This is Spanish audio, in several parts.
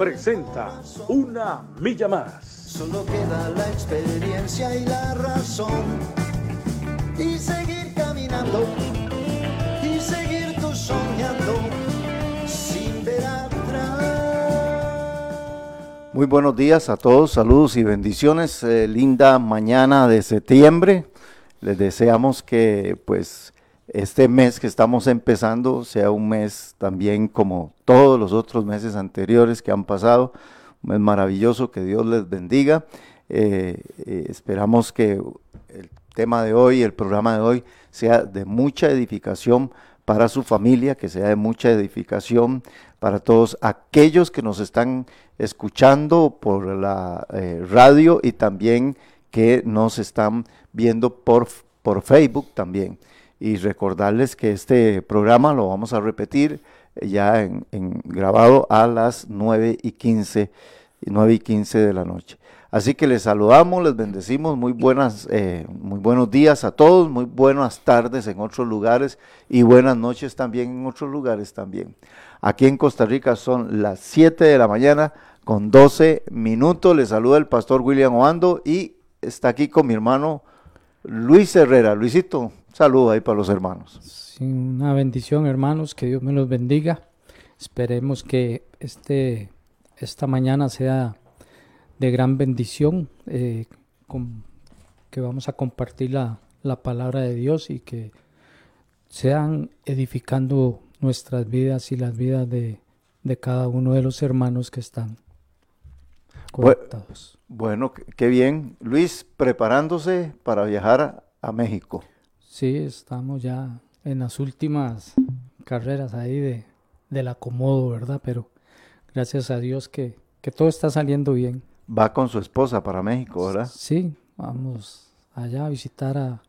presenta Una Milla Más. Solo queda la experiencia y la razón. Y seguir caminando, y seguir tú soñando, sin ver atrás. Muy buenos días a todos, saludos y bendiciones. Eh, linda mañana de septiembre. Les deseamos que pues este mes que estamos empezando sea un mes también como todos los otros meses anteriores que han pasado, un mes maravilloso, que Dios les bendiga. Eh, eh, esperamos que el tema de hoy, el programa de hoy, sea de mucha edificación para su familia, que sea de mucha edificación para todos aquellos que nos están escuchando por la eh, radio y también que nos están viendo por, por Facebook también y recordarles que este programa lo vamos a repetir ya en, grabado a las 9 y 15, 9 y 15 de la noche. Así que les saludamos, les bendecimos, muy buenas, eh, muy buenos días a todos, muy buenas tardes en otros lugares y buenas noches también en otros lugares también. Aquí en Costa Rica son las 7 de la mañana con 12 minutos. Les saluda el pastor William Oando y está aquí con mi hermano Luis Herrera. Luisito, saludo ahí para los hermanos. una bendición, hermanos, que Dios me los bendiga. Esperemos que este, esta mañana sea de gran bendición, eh, que vamos a compartir la, palabra de Dios y que sean edificando nuestras vidas y las vidas de, de cada uno de los hermanos que están conectados. Bueno, qué bien. Luis, preparándose para viajar a México. Sí, estamos ya en las últimas carreras ahí de, del acomodo, ¿verdad? Pero gracias a Dios que, todo está saliendo bien. Va con su esposa para México, ¿verdad? Sí, vamos allá a visitar a,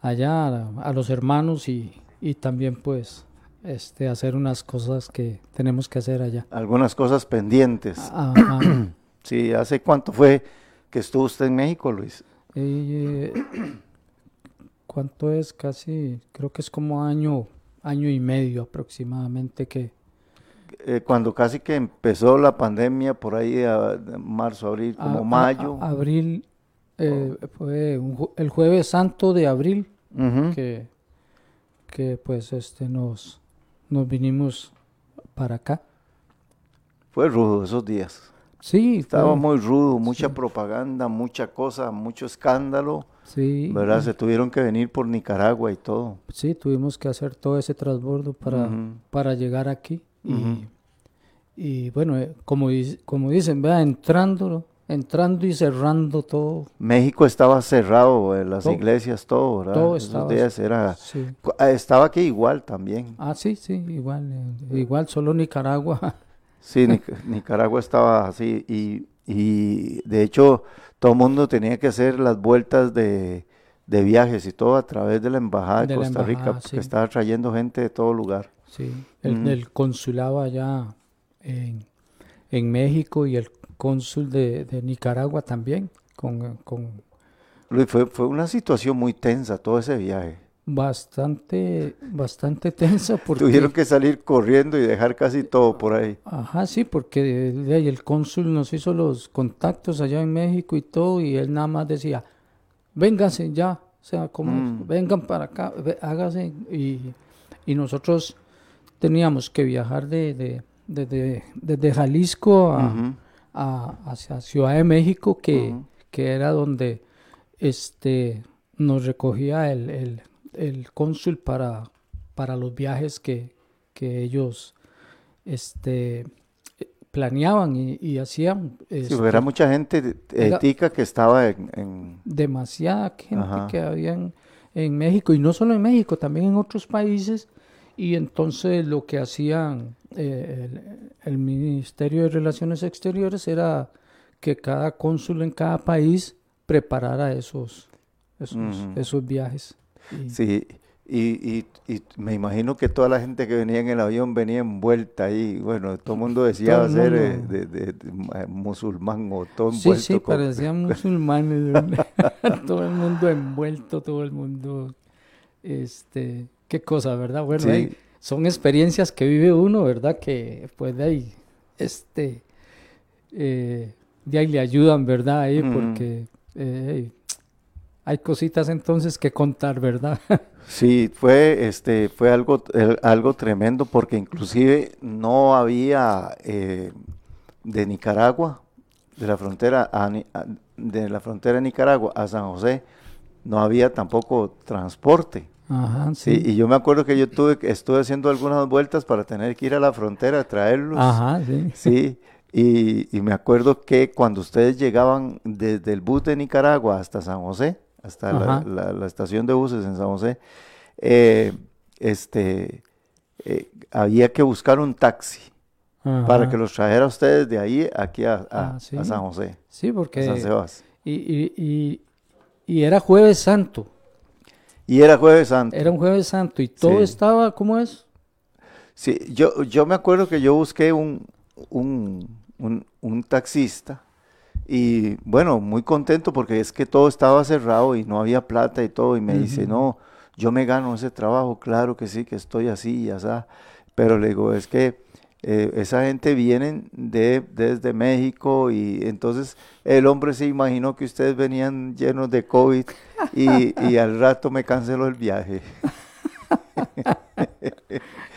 allá a, los hermanos y, y, también pues este hacer unas cosas que tenemos que hacer allá. Algunas cosas pendientes. Sí, ¿hace cuánto fue que estuvo usted en México, Luis? Eh, ¿Cuánto es? Casi, creo que es como año, año y medio aproximadamente que... Eh, cuando casi que empezó la pandemia, por ahí a marzo, abril, como mayo. abril, eh, fue el jueves santo de abril que, que pues este nos, nos vinimos para acá. Fue rudo esos días. Sí. Estaba muy rudo, mucha propaganda, mucha cosa, mucho escándalo. Sí. ¿Verdad? Se tuvieron que venir por Nicaragua y todo. Sí, tuvimos que hacer todo ese transbordo para, para llegar aquí. y, bueno, eh, como, como dicen, vea, entrando, entrando y cerrando todo. México estaba cerrado, eh, las iglesias, todo, ¿verdad? Todo estaba. era, ah, Estaba aquí igual también. Ah, sí, sí, igual. Eh, igual, solo Nicaragua. Sí, Nicaragua estaba así y, y, de hecho todo el mundo tenía que hacer las vueltas de, viajes y todo a través de la Embajada de, Costa Rica, porque estaba trayendo gente de todo lugar. Sí, el, consulado allá en, México y el cónsul de, Nicaragua también. Con, con... Fue, fue una situación muy tensa todo ese viaje bastante, bastante tensa. Porque, Tuvieron que salir corriendo y dejar casi todo por ahí. Ajá, sí, porque el cónsul nos hizo los contactos allá en México y todo, y él nada más decía, vénganse ya, o sea, como, mm. vengan para acá, hágase, y, nosotros teníamos que viajar de, de, desde Jalisco a, hacia Ciudad de México, que, que era donde este nos recogía el, el cónsul para, para los viajes que, que ellos este, planeaban y, hacían. si sí, era mucha gente ética que estaba en... Demasiada gente que había en, México, y no solo en México, también en otros países, y entonces lo que hacían eh, el, Ministerio de Relaciones Exteriores era que cada cónsul en cada país preparara esos, esos, esos viajes. Sí, y, y, y me imagino que toda la gente que venía en el avión venía envuelta ahí. Bueno, todo el mundo decía Todo ser eh, mundo. de, de- de mu- eh, musulmán o todo Sí, envuelto. sí, con- parecían musulmanes. todo el mundo envuelto, todo el mundo. Este, qué cosa, ¿verdad? Bueno, Sí. hey, son experiencias que vive uno, ¿verdad? Que pues de ahí, este, eh, de ahí le ayudan, ¿verdad? Ahí, porque eh, hay cositas entonces que contar, ¿verdad? Sí, fue, este, fue algo, el- algo tremendo porque inclusive no había eh, de Nicaragua, de la frontera a de la frontera de Nicaragua a San José, no había tampoco transporte. Ajá, Sí, sí. y yo me acuerdo que yo tuve, que- estuve haciendo algunas vueltas para tener que ir a la frontera a traerlos. Ajá, sí. Sí, y, y me acuerdo que cuando ustedes llegaban desde el bus de Nicaragua hasta San José, hasta la, Ajá. la- la estación de buses en San José, eh, este, eh, había que buscar un taxi para que los trajera a ustedes de ahí aquí a, a- Ah, sí. a San José, Sí, a San porque... Sebas. Y, y, y, y era jueves santo. Y era jueves santo. Era un jueves santo y todo Sí. estaba, ¿cómo es? Sí, yo, yo me acuerdo que yo busqué un, un, un- un taxista y bueno, muy contento porque es que todo estaba cerrado y no había plata y todo y me dice, no, yo me gano ese trabajo, claro que sí, que estoy así y así, pero le digo, es que eh, esa gente viene de, desde México y entonces el hombre se imaginó que ustedes venían llenos de COVID y, y al rato me canceló el viaje.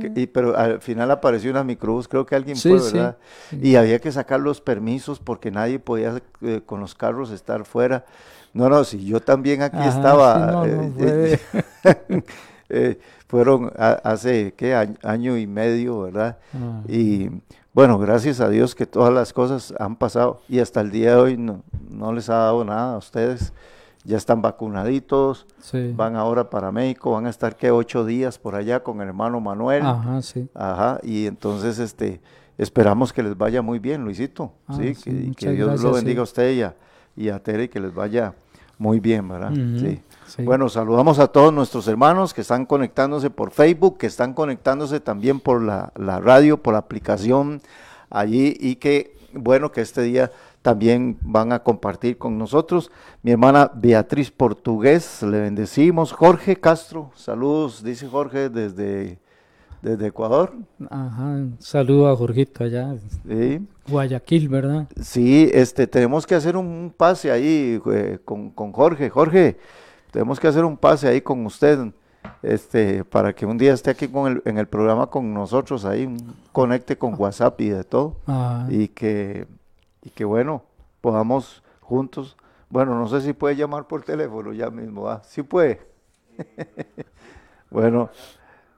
Que- y- pero al final apareció una microbús, creo que alguien Sí, fue, ¿verdad? sí. Y había que sacar los permisos porque nadie podía eh, con los carros estar fuera. No, no, si yo también aquí Ajá, estaba. no, eh, no, eh, fue- eh, fueron a- hace, ¿qué? Año, año y medio, ¿verdad? Ah, Y bueno, gracias a Dios que todas las cosas han pasado y hasta el día de hoy no, no les ha dado nada a ustedes. Ya están vacunaditos, sí. van ahora para México, van a estar que ocho días por allá con el hermano Manuel. Ajá, sí. Ajá, y entonces este esperamos que les vaya muy bien, Luisito. Ah, sí, sí, que, Dios lo bendiga a usted y a, y a Tere, que les vaya muy bien, ¿verdad? Sí. sí. Bueno, saludamos a todos nuestros hermanos que están conectándose por Facebook, que están conectándose también por la, la radio, por la aplicación allí y que, bueno, que este día también van a compartir con nosotros. Mi hermana Beatriz Portugués, le bendecimos. Jorge Castro, saludos, dice Jorge desde, desde Ecuador. Ajá, saludo a Jorgito allá, Sí. Guayaquil, ¿verdad? Sí, este, tenemos que hacer un pase ahí eh, con, con Jorge. Jorge, tenemos que hacer un pase ahí con usted, este, para que un día esté aquí con el, en el programa con nosotros, ahí un conecte con WhatsApp y de todo, Ah, y que, y que bueno, podamos juntos, bueno, no sé si puede llamar por teléfono ya mismo, ¿ah? Sí puede. bueno,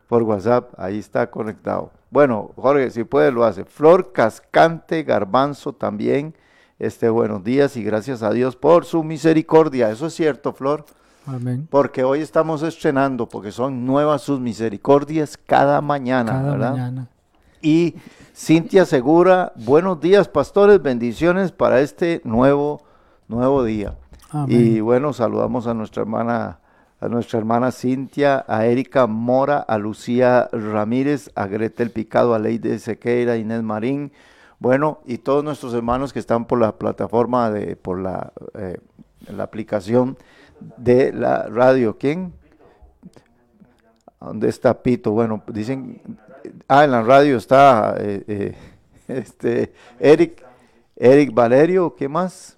por WhatsApp, ahí está conectado. Bueno, Jorge, si puede lo hace. Flor Cascante Garbanzo también. Este, buenos días y gracias a Dios por su misericordia. Eso es cierto, Flor, amén. porque hoy estamos estrenando, porque son nuevas sus misericordias cada mañana, Cada ¿verdad? mañana. Y Cintia Segura, buenos días, pastores, bendiciones para este nuevo, nuevo día. Amén. Y bueno, saludamos a nuestra hermana, a nuestra hermana Cintia, a Erika Mora, a Lucía Ramírez, a Gretel Picado, a Leide Sequeira, Inés Marín, bueno, y todos nuestros hermanos que están por la plataforma de, por la, eh, la aplicación de la radio. ¿Quién? ¿Dónde está Pito? Bueno, dicen, ah, en la radio está eh, eh, este Eric, Eric Valerio, ¿qué más?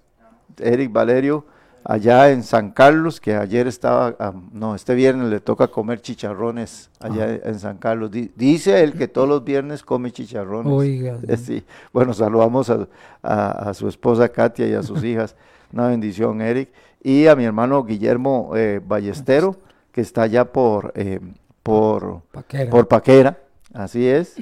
Eric Valerio, allá en San Carlos, que ayer estaba, no, este viernes le toca comer chicharrones allá en San Carlos. Di- dice él que todos los viernes come chicharrones. Oiga, Eh, Sí, bueno, saludamos a, a- a su esposa Katia y a sus hijas. Una bendición, Eric. Y a mi hermano Guillermo eh, Ballestero, que está allá por, eh, por, Paquera. por Paquera, así es.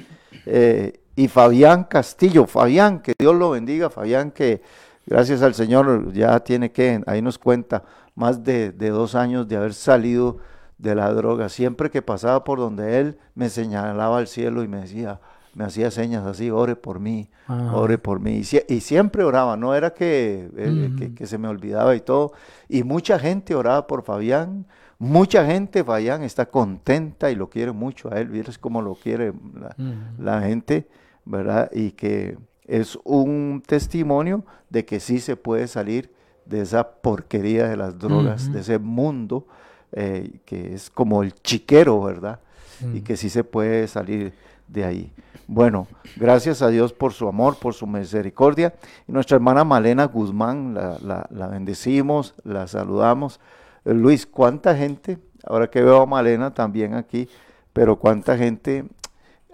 Eh, y Fabián Castillo, Fabián, que Dios lo bendiga, Fabián, que gracias al Señor ya tiene que, ahí nos cuenta, más de, de dos años de haber salido de la droga. Siempre que pasaba por donde él, me señalaba al cielo y me decía, me hacía señas así, ore por mí, ore por mí. Y, sie- y siempre oraba, no era que, eh, que se me olvidaba y todo. Y mucha gente oraba por Fabián. Mucha gente, Fabián, está contenta y lo quiere mucho a él. Vieres cómo lo quiere la, gente, ¿verdad? Y que es un testimonio de que sí se puede salir de esa porquería de las drogas, de ese mundo eh, que es como el chiquero, ¿verdad? Y Mm. que sí se puede salir de ahí. Bueno, gracias a Dios por su amor, por su misericordia. Y nuestra hermana Malena Guzmán, la, la- la bendecimos, la saludamos. Luis, ¿cuánta gente, ahora que veo a Malena también aquí, pero cuánta gente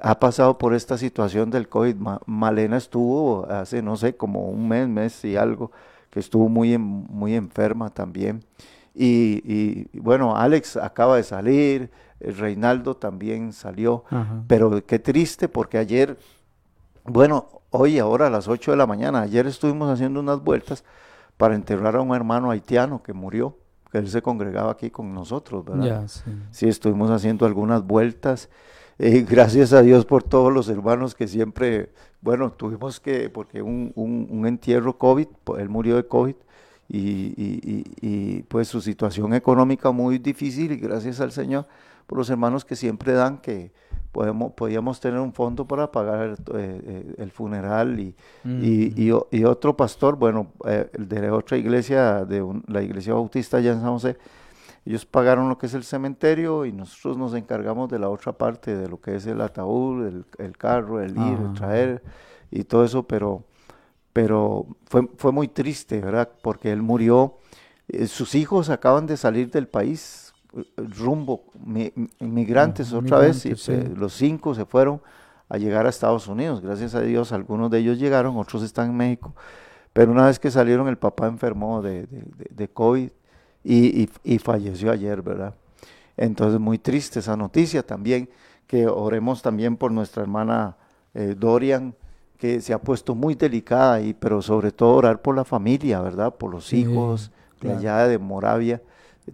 ha pasado por esta situación del COVID? Ma- Malena estuvo hace, no sé, como un mes, mes y algo, que estuvo muy, en- muy enferma también. Y, y, bueno, Alex acaba de salir, eh, Reinaldo también salió. Ajá. Pero qué triste porque ayer, bueno, hoy ahora a las 8 de la mañana, ayer estuvimos haciendo unas vueltas para enterrar a un hermano haitiano que murió, él se congregaba aquí con nosotros, ¿verdad? Sí. Sí, estuvimos haciendo algunas vueltas. eh, gracias a Dios por todos los hermanos que siempre, bueno, tuvimos que, porque un, un, un entierro COVID, él murió de COVID y, y- y- y, pues su situación económica muy difícil y gracias al Señor por los hermanos que siempre dan que podemos, podíamos tener un fondo para pagar eh, eh, el funeral y, y, y o- y otro pastor, bueno, eh, el de otra iglesia, de un- la iglesia bautista allá en San José, ellos pagaron lo que es el cementerio y nosotros nos encargamos de la otra parte, de lo que es el ataúd, el, el carro, el ir, el Ah. traer y todo eso, pero, pero fue, fue muy triste, ¿verdad? Porque él murió, eh, sus hijos acaban de salir del país, eh, rumbo, mi- mi- inmigrantes Ah, otra vez, y, migrantes, sí. eh, los cinco se fueron a llegar a Estados Unidos, gracias a Dios, algunos de ellos llegaron, otros están en México, pero una vez que salieron el papá enfermó de, de, de- de COVID y, y- y falleció ayer, ¿verdad? Entonces muy triste esa noticia también, que oremos también por nuestra hermana eh, Dorian, que se ha puesto muy delicada y pero sobre todo orar por la familia, ¿verdad? Por los hijos de claro. allá de Moravia,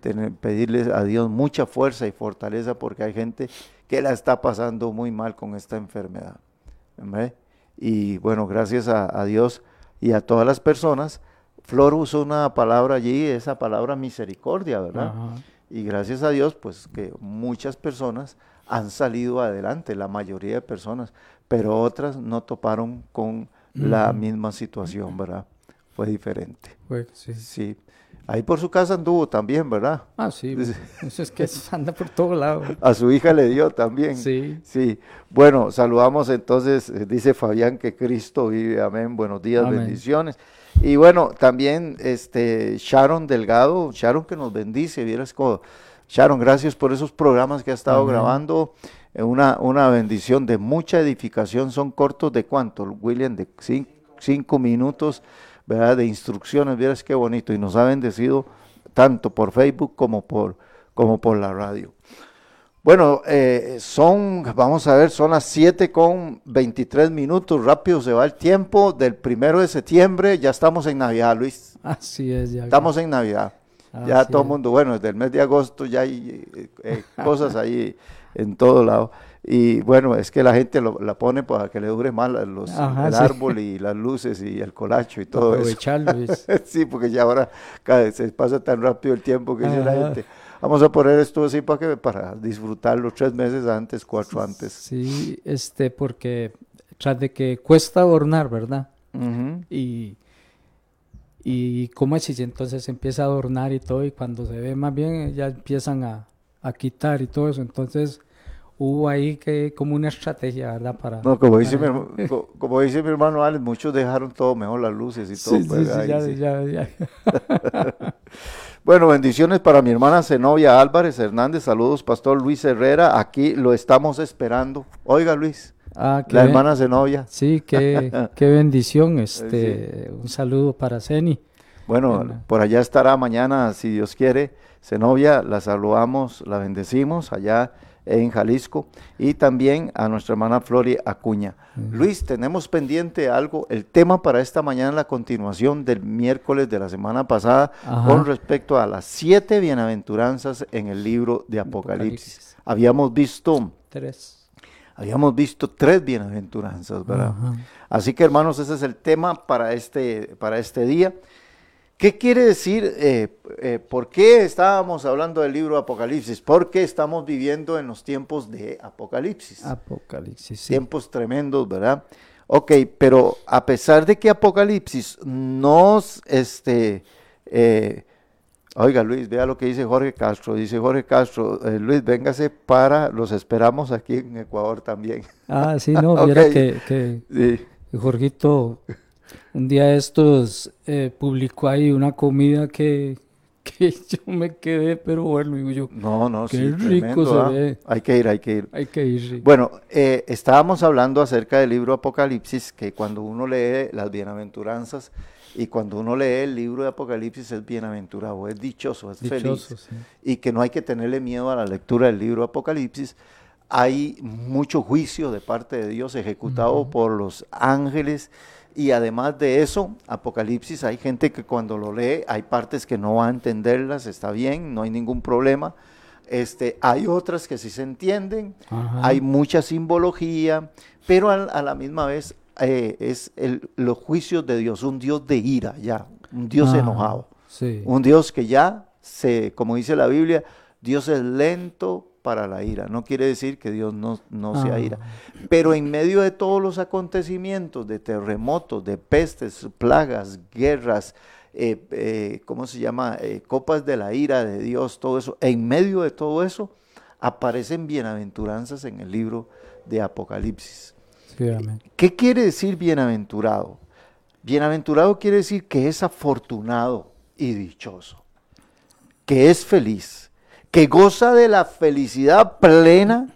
tener- pedirles a Dios mucha fuerza y fortaleza porque hay gente que la está pasando muy mal con esta enfermedad. ¿ve? Y bueno, gracias a, a Dios y a todas las personas, Flor usó una palabra allí, esa palabra misericordia, ¿verdad? Ajá. Y gracias a Dios, pues que muchas personas han salido adelante, la mayoría de personas, pero otras no toparon con la misma situación, ¿verdad? Fue diferente. Sí. Sí. Ahí por su casa anduvo también, ¿verdad? Ah, sí. Eso es que anda por todo lado. A su hija le dio también. Sí. Sí. Bueno, saludamos entonces, eh, dice Fabián que Cristo vive, amén. Buenos días, Amén. bendiciones. Y bueno, también este Sharon Delgado, Sharon que nos bendice, vieras cómo. Sharon, gracias por esos programas que ha estado Amén. grabando. eh, Una, una bendición de mucha edificación. Son cortos de cuánto, William, de cin- cinco minutos, ¿verdad? De instrucciones, vieras qué bonito. Y nos ha bendecido tanto por Facebook como por, como por la radio. Bueno, eh, son, vamos a ver, son las 7 con 23 minutos, rápido se va el tiempo, del primero de septiembre ya estamos en Navidad, Luis, Así es. Ya. estamos en Navidad, ya todo el mundo, bueno, desde el mes de agosto ya hay eh, eh, cosas ahí en todo lado, y bueno, es que la gente lo- la pone para que le dure más los, Ajá, el sí. árbol y las luces y el colacho y todo eso. Aprovecharlo. es- Sí, porque ya ahora cada- se pasa tan rápido el tiempo que dice la gente. Vamos a poner esto así para que para disfrutarlo tres meses antes, cuatro antes. Sí, este, porque tras de que cuesta adornar, ¿verdad? Y, y cómo es, y entonces empieza a adornar y todo, y cuando se ve más bien ya empiezan a, a quitar y todo eso. Entonces hubo ahí que como una estrategia, ¿verdad? Para, No, como dice, mi, para- como dice mi hermano Alex, muchos dejaron todo mejor, las luces y todo. Sí, pues, sí, ahí, ya, sí. ya, ya. Bueno, bendiciones para mi hermana Zenobia Álvarez Hernández. Saludos, Pastor Luis Herrera. Aquí lo estamos esperando. Oiga, Luis, Ah, la hermana Zenobia. Sí, qué, qué bendición. Este, un saludo para. Bueno, Bueno. por allá estará mañana, si Dios quiere. Zenobia, la saludamos, la bendecimos allá en Jalisco. Y también a nuestra hermana Flori Acuña. Luis, tenemos pendiente algo, el tema para esta mañana, la continuación del miércoles de la semana pasada, Ajá. con respecto a las siete bienaventuranzas en el libro de Apocalipsis. Apocalipsis. Habíamos visto Tres. habíamos visto tres bienaventuranzas, ¿verdad? Ajá. Así que hermanos, ese es el tema para este, para este día. ¿Qué quiere decir? eh, eh, ¿Por qué estábamos hablando del libro Apocalipsis? Porque estamos viviendo en los tiempos de Apocalipsis. Apocalipsis, sí. Tiempos tremendos, ¿verdad? Ok, pero a pesar de que Apocalipsis nos, este, eh, oiga Luis, vea lo que dice Jorge Castro, dice Jorge Castro, Luis, véngase para, los esperamos aquí en Ecuador también. Ah, sí, no, Ok. viera que, que Sí. Jorgito un día estos eh, publicó ahí una comida que, que yo me quedé, pero bueno, digo yo, No, no, Qué sí, rico tremendo, se ¿ah? ve. Hay que ir, hay que ir. hay que ir. sí. Bueno, eh, estábamos hablando acerca del libro Apocalipsis, que cuando uno lee las bienaventuranzas y cuando uno lee el libro de Apocalipsis es bienaventurado, es dichoso, es Dichoso, feliz. sí. Y que no hay que tenerle miedo a la lectura del libro Apocalipsis. Hay mucho juicio de parte de Dios ejecutado por los ángeles. Y además de eso, Apocalipsis, hay gente que cuando lo lee, hay partes que no va a entenderlas, está bien, no hay ningún problema. Este, hay otras que sí se entienden, Ajá. hay mucha simbología, pero al- a, la misma vez eh, es el- los juicios de Dios, un Dios de ira, ya, un Dios Ajá, enojado, Sí. un Dios que ya se, como dice la Biblia, Dios es lento para la ira. No quiere decir que Dios no, no sea Ah. ira. Pero en medio de todos los acontecimientos, de terremotos, de pestes, plagas, guerras, eh, eh, ¿cómo se llama? Eh, copas de la ira de Dios, todo eso. En medio de todo eso aparecen bienaventuranzas en el libro de Apocalipsis. sí. ¿Qué quiere decir bienaventurado? Bienaventurado quiere decir que es afortunado y dichoso, que es feliz, que goza de la felicidad plena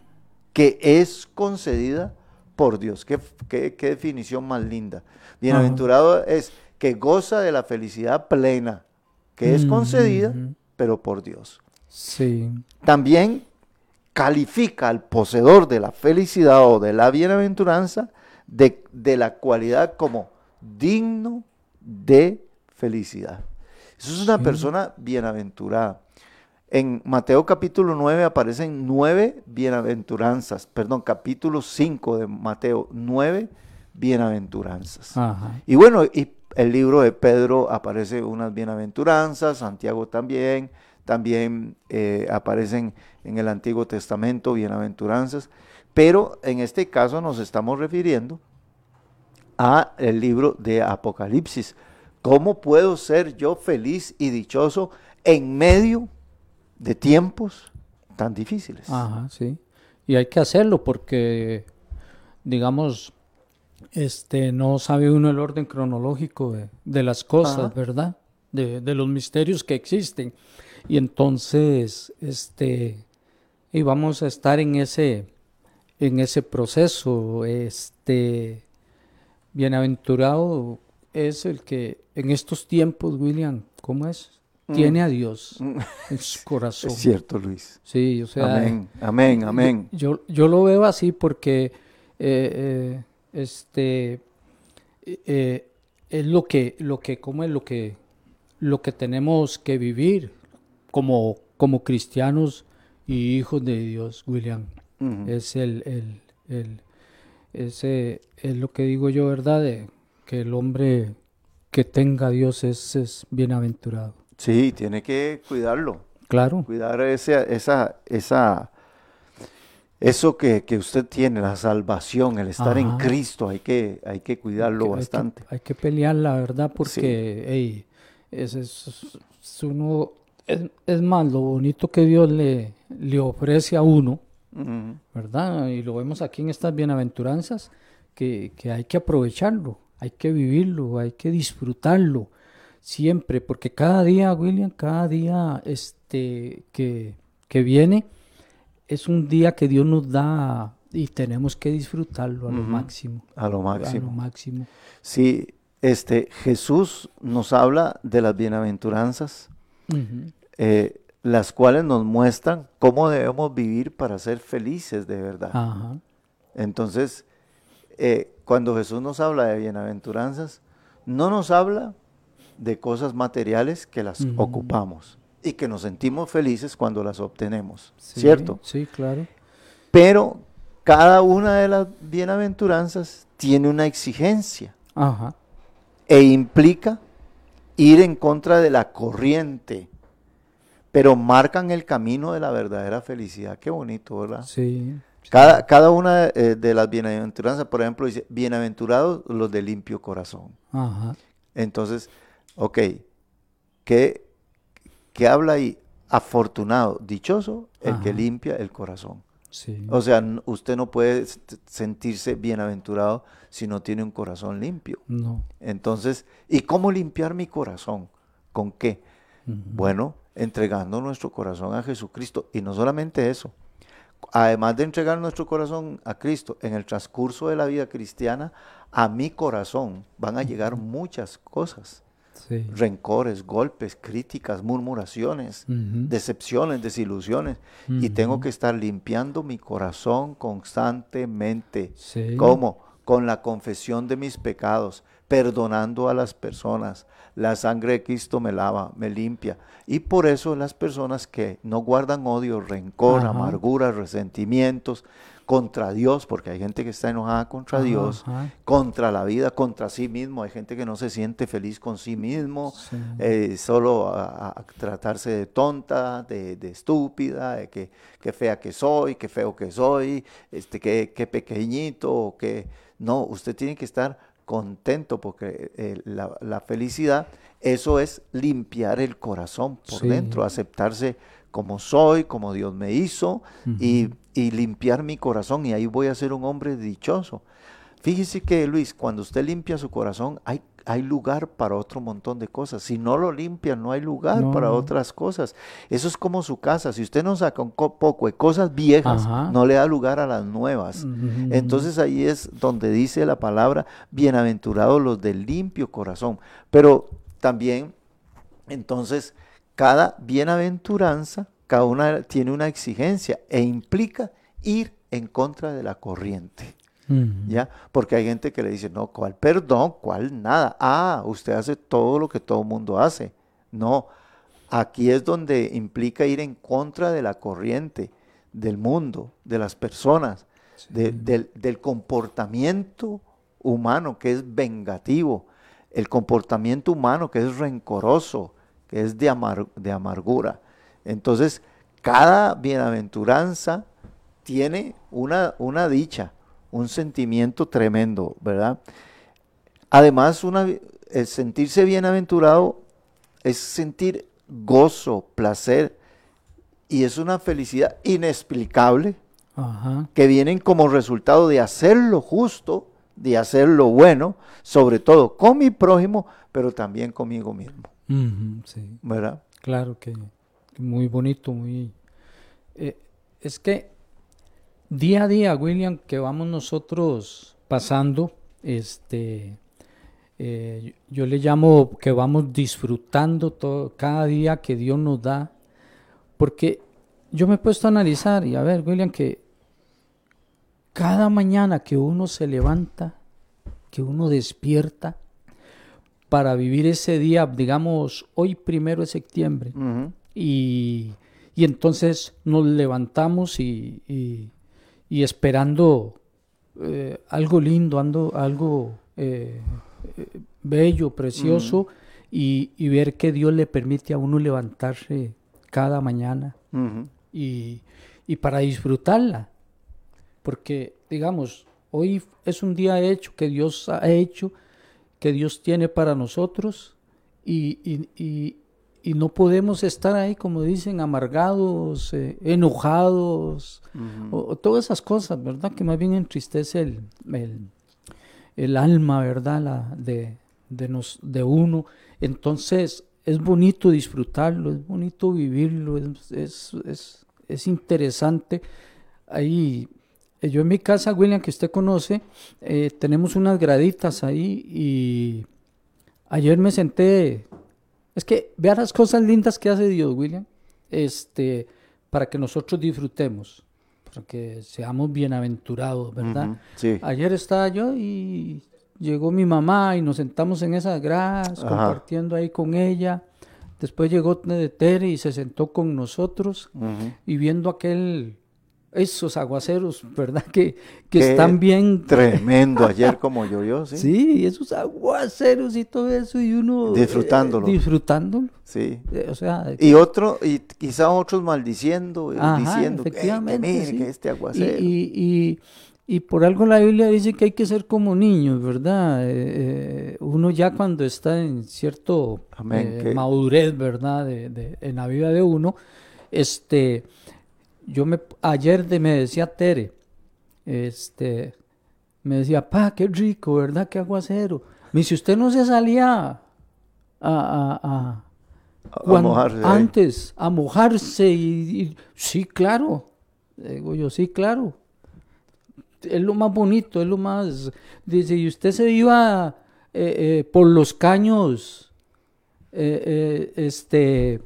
que es concedida por Dios. Qué, qué- qué definición más linda. Bienaventurado es que goza de la felicidad plena que es concedida, pero por Dios. Sí. También califica al poseedor de la felicidad o de la bienaventuranza de, de la cualidad como digno de felicidad. Eso es una Sí. persona bienaventurada. En Mateo capítulo 9 aparecen nueve bienaventuranzas, perdón, capítulo 5 de Mateo, nueve bienaventuranzas. Ajá. Y bueno, y el libro de Pedro aparece unas bienaventuranzas, Santiago también, también eh, aparecen en el Antiguo Testamento bienaventuranzas, pero en este caso nos estamos refiriendo a el libro de Apocalipsis. ¿Cómo puedo ser yo feliz y dichoso en medio de tiempos tan difíciles? Ajá, sí. Y hay que hacerlo porque, digamos, este, no sabe uno el orden cronológico de, de las cosas, Ajá. ¿verdad? De, de los misterios que existen. Y entonces, este, y vamos a estar en ese, en ese proceso, este, bienaventurado es el que en estos tiempos, William, ¿cómo es? Tiene a Dios en su corazón. Es cierto, Luis. Sí, o sea, Amén, amén, amén. yo, yo lo veo así porque eh, eh, este eh, es lo que lo que como es lo que lo que tenemos que vivir como como cristianos y hijos de Dios, William. Es el, el, el- ese es lo que digo yo, ¿verdad? De que el hombre que tenga a Dios es, es bienaventurado. Sí, tiene que cuidarlo. Claro. cuidar ese, esa, esa, eso que, que usted tiene, la salvación, el estar en. Cristo, hay que, hay que cuidarlo que- hay que- bastante. Hay que, pelear, la verdad, porque es, es- es uno, es, es más, lo bonito que Dios le, le ofrece a uno. ¿verdad? Y lo vemos aquí en estas bienaventuranzas, que, que hay que aprovecharlo, hay que vivirlo, hay que disfrutarlo siempre, porque cada día, William, cada día este, que, que viene es un día que Dios nos da y tenemos que disfrutarlo a lo máximo. A lo A lo máximo. máximo. Sí, este, Jesús nos habla de las bienaventuranzas, eh, las cuales nos muestran cómo debemos vivir para ser felices de verdad. Entonces, eh, cuando Jesús nos habla de bienaventuranzas, no nos habla de cosas materiales que las ocupamos y que nos sentimos felices cuando las obtenemos, Sí, ¿cierto? Sí, claro. Pero cada una de las bienaventuranzas tiene una exigencia Ajá. e implica ir en contra de la corriente, pero marcan el camino de la verdadera felicidad. Qué bonito, ¿verdad? Sí. Cada, cada una eh, de las bienaventuranzas, por ejemplo, dice, bienaventurados los de limpio corazón. Ajá. Entonces, ok, ¿qué, qué habla ahí? Afortunado, dichoso, el que limpia el corazón. Sí. O sea, usted no puede sentirse bienaventurado si no tiene un corazón limpio. No. Entonces, ¿y cómo limpiar mi corazón? ¿Con qué? Bueno, entregando nuestro corazón a Jesucristo. Y no solamente eso. Además de entregar nuestro corazón a Cristo, en el transcurso de la vida cristiana, a mi corazón van a llegar muchas cosas. Sí. Rencores, golpes, críticas, murmuraciones, decepciones, desilusiones. Y tengo que estar limpiando mi corazón constantemente. Sí. ¿Cómo? Con la confesión de mis pecados, perdonando a las personas. La sangre de Cristo me lava, me limpia. Y por eso las personas que no guardan odio, rencor, amargura, resentimientos contra Dios, porque hay gente que está enojada contra Dios, Ajá. contra la vida, contra sí mismo. Hay gente que no se siente feliz con sí mismo, Sí. eh, solo a, a tratarse de tonta, de, de estúpida, de que, qué fea que soy, qué feo que soy, este, qué, qué pequeñito, que no, usted tiene que estar contento porque eh, la, la felicidad, eso es limpiar el corazón por Sí. dentro, aceptarse como soy, como Dios me hizo y, y limpiar mi corazón y ahí voy a ser un hombre dichoso. Fíjese que Luis, cuando usted limpia su corazón, hay, hay lugar para otro montón de cosas. Si no lo limpia, no hay lugar No, para no. otras cosas. Eso es como su casa. Si usted no saca un co- poco de cosas viejas, Ajá. no le da lugar a las nuevas. Entonces ahí es donde dice la palabra, bienaventurados los del limpio corazón. Pero también, entonces, cada bienaventuranza, cada una tiene una exigencia e implica ir en contra de la corriente. ¿Ya? Porque hay gente que le dice, no, ¿cuál perdón? ¿Cuál nada? Ah, usted hace todo lo que todo mundo hace. No, aquí es donde implica ir en contra de la corriente, del mundo, de las personas, de- del, del comportamiento humano que es vengativo, el comportamiento humano que es rencoroso, que es de, amar- de amargura. Entonces, cada bienaventuranza tiene una, una dicha, un sentimiento tremendo, ¿verdad? Además, una, el sentirse bienaventurado es sentir gozo, placer, y es una felicidad inexplicable Ajá. que vienen como resultado de hacer lo justo, de hacer lo bueno, sobre todo con mi prójimo, pero también conmigo mismo, Sí. ¿verdad? Claro que, que muy bonito, muy... eh, es que día a día, William, que vamos nosotros pasando, este, eh, yo le llamo que vamos disfrutando todo, cada día que Dios nos da, porque yo me he puesto a analizar y a ver, William, que cada mañana que uno se levanta, que uno despierta, para vivir ese día, digamos, hoy primero de septiembre. Y, y entonces nos levantamos y, y- y esperando eh, algo lindo, ando- algo eh, eh, bello, precioso, y, y ver que Dios le permite a uno levantarse cada mañana y, y para disfrutarla. Porque, digamos, hoy es un día hecho que Dios ha hecho, que Dios tiene para nosotros y, y- no podemos estar ahí, como dicen, amargados, eh, enojados, o, o todas esas cosas, ¿verdad? Que más bien entristece el, el, el alma, ¿verdad? La, de, de, nos, de uno. Entonces, es bonito disfrutarlo, es bonito vivirlo, es, es, es, es interesante. Ahí, eh, yo en mi casa, William, que usted conoce, eh, tenemos unas graditas ahí y ayer me senté. Es que vea las cosas lindas que hace Dios, William, este, para que nosotros disfrutemos, para que seamos bienaventurados, ¿verdad? Sí. Ayer estaba yo y llegó mi mamá y nos sentamos en esas gradas, Ajá. compartiendo ahí con ella. Después llegó Tere y se sentó con nosotros y viendo aquel esos aguaceros, ¿verdad? Que, que Qué están bien... Tremendo ayer como llovió, ¿sí? Sí, esos aguaceros y todo eso, y uno... eh, Disfrutándolo. disfrutándolo. Sí. Eh, O sea, Y otro, y quizá otros maldiciendo, eh, Ajá, diciendo que, "Ey, que efectivamente, mire sí. que este aguacero. y, y, y por algo la Biblia dice que hay que ser como niños, ¿verdad? Eh, uno ya cuando está en cierto Amén, madurez, ¿verdad? De, de- en la vida de uno, este, yo me, ayer de, me decía Tere, este, me decía, pa, qué rico, ¿verdad? Qué aguacero. Me dice, usted no se salía a, a, a- mojarse ahí. antes a mojarse y, y- sí, claro. Digo yo, sí, claro. Es lo más bonito, es lo más... Dice, y usted se iba eh, eh, por los caños, eh, este...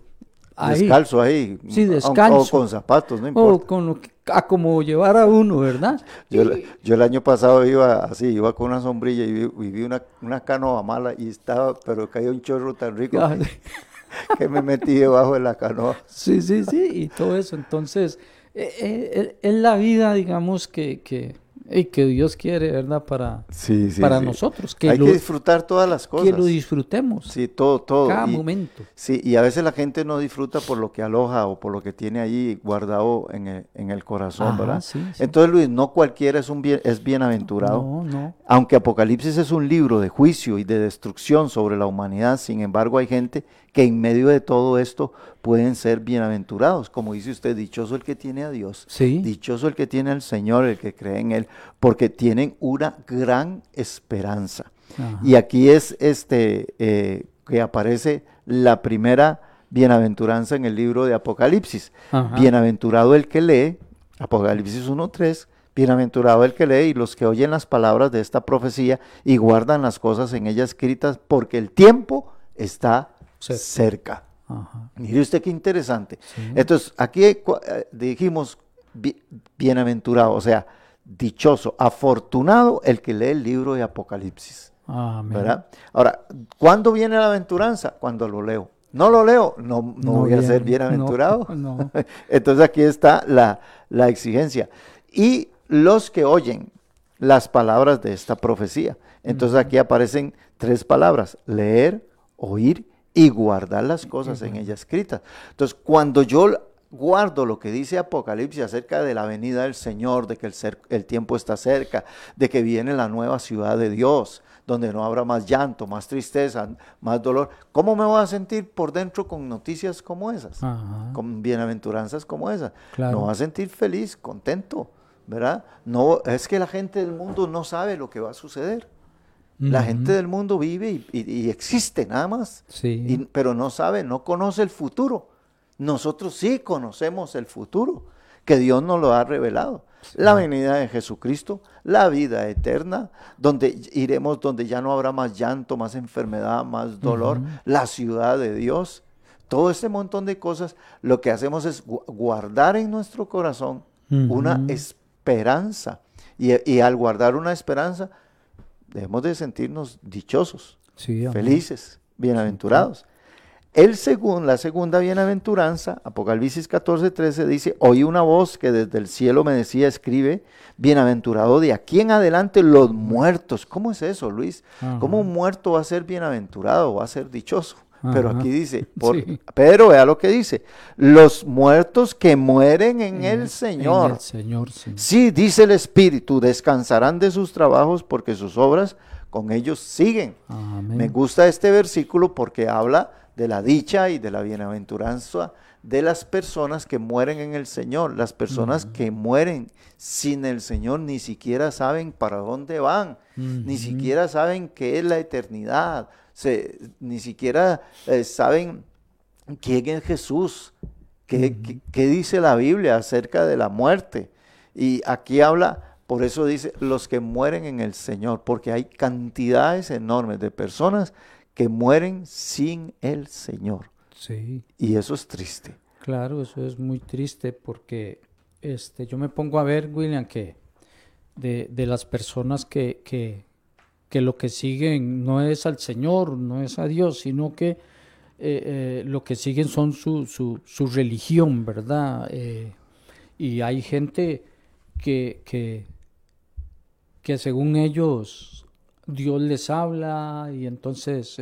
ahí, Descalzo ahí. Sí, descalzo. O con zapatos, no o importa. con lo que- a como llevar a uno, ¿verdad? Yo, el- yo el año pasado iba así, iba con una sombrilla y vi, y vi una, una canoa mala y estaba, pero caía un chorro tan rico Ah, que, que me metí debajo de la canoa. Sí, sí, sí, y todo eso. Entonces, eh, eh, eh, es la vida, digamos, que, que, y que Dios quiere, ¿verdad? Para, Sí, sí, para sí. nosotros, que Hay lo, que disfrutar todas las que cosas. lo disfrutemos Sí, todo, todo. cada Y- momento. Sí, y a veces la gente no disfruta por lo que aloja o por lo que tiene ahí guardado en el, en el corazón, Ajá, ¿verdad? Entonces, Luis, no cualquiera es un bien, es bienaventurado. No, no. Aunque Apocalipsis es un libro de juicio y de destrucción sobre la humanidad, sin embargo hay gente que en medio de todo esto pueden ser bienaventurados. Como dice usted, dichoso el que tiene a Dios, Sí. dichoso el que tiene al Señor, el que cree en Él, porque tienen una gran esperanza. Ajá. Y aquí es este eh, que aparece la primera bienaventuranza en el libro de Apocalipsis. Ajá. Bienaventurado el que lee, Apocalipsis 1.3, bienaventurado el que lee y los que oyen las palabras de esta profecía y guardan las cosas en ella escritas, porque el tiempo está Cerca. cerca. Ajá. Mire usted qué interesante. Entonces, aquí cu- eh, dijimos bi- bienaventurado, o sea, dichoso, afortunado el que lee el libro de Apocalipsis. Amén. ¿verdad? Ahora, ¿cuándo viene la aventuranza? Cuando lo leo. No lo leo, no, no, voy a ser bienaventurado. No, no. Entonces aquí está la, la exigencia. Y los que oyen las palabras de esta profecía. Entonces aquí aparecen tres palabras, leer, oír y guardar las cosas en ella escritas. Entonces cuando yo guardo lo que dice Apocalipsis acerca de la venida del Señor, de que el, cer- el tiempo está cerca, de que viene la nueva ciudad de Dios, donde no habrá más llanto, más tristeza, más dolor, ¿cómo me voy a sentir por dentro con noticias como esas? Ajá. con bienaventuranzas como esa. Claro. No va a sentir feliz, contento, ¿verdad? No, es que la gente del mundo no sabe lo que va a suceder. La gente del mundo vive y, y- y existe nada más, Sí. y- pero no sabe, no conoce el futuro. Nosotros sí conocemos el futuro, que Dios nos lo ha revelado. La venida de Jesucristo, la vida eterna, donde iremos, donde ya no habrá más llanto, más enfermedad, más dolor, la ciudad de Dios. Todo este montón de cosas, lo que hacemos es gu- guardar en nuestro corazón una esperanza. Y, y al guardar una esperanza, debemos de sentirnos dichosos, Sí, felices, bienaventurados. El segundo, la segunda bienaventuranza, Apocalipsis 14, 13, dice, oí una voz que desde el cielo me decía, escribe, bienaventurado de aquí en adelante los muertos. ¿Cómo es eso, Luis? ¿Cómo un muerto va a ser bienaventurado, va a ser dichoso? Pero Ajá. aquí dice, por- Sí. pero vea lo que dice, los muertos que mueren en el En Señor. el Señor, sí. Sí, dice el Espíritu, descansarán de sus trabajos porque sus obras con ellos siguen. Amén. Me gusta este versículo porque habla de la dicha y de la bienaventuranza de las personas que mueren en el Señor. Las personas que mueren sin el Señor ni siquiera saben para dónde van, ni siquiera saben qué es la eternidad, se- ni siquiera eh, saben quién es Jesús, qué, qué- qué dice la Biblia acerca de la muerte. Y aquí habla, por eso dice, los que mueren en el Señor, porque hay cantidades enormes de personas que mueren sin el Señor. Sí. Y eso es triste. Claro, eso es muy triste porque este, yo me pongo a ver, William, que de, de las personas que, que, que lo que siguen no es al Señor, no es a Dios, sino que eh, eh, lo que siguen son su, su, su religión, ¿verdad? Eh, y hay gente que, que, que según ellos Dios les habla y entonces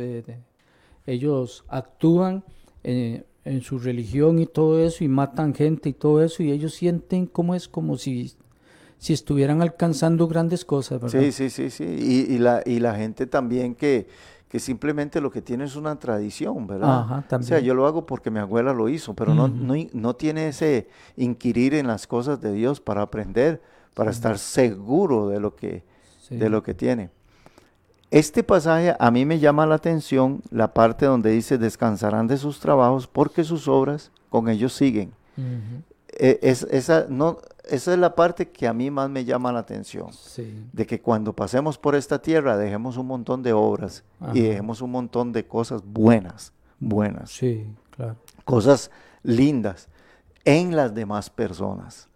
ellos actúan en su religión y todo eso y matan gente y todo eso y ellos sienten como es como si si estuvieran alcanzando grandes cosas, ¿verdad? Sí, sí, sí, sí. Y, y la, y la gente también que, que simplemente lo que tiene es una tradición, ¿verdad? Ajá, O sea, también. yo lo hago porque mi abuela lo hizo, pero no, no, no tiene ese inquirir en las cosas de Dios para aprender, para estar seguro de lo que, Sí. de lo que tiene. Este pasaje a mí me llama la atención la parte donde dice descansarán de sus trabajos porque sus obras con ellos siguen. E- es, esa, no, esa es la parte que a mí más me llama la atención Sí. de que cuando pasemos por esta tierra dejemos un montón de obras Ajá. y dejemos un montón de cosas buenas, buenas, Sí, claro. cosas lindas en las demás personas.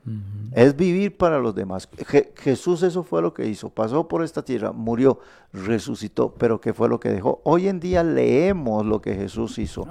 Es vivir para los demás. Je- Jesús eso fue lo que hizo. Pasó por esta tierra, murió, resucitó, pero ¿qué fue lo que dejó? Hoy en día leemos lo que Jesús hizo.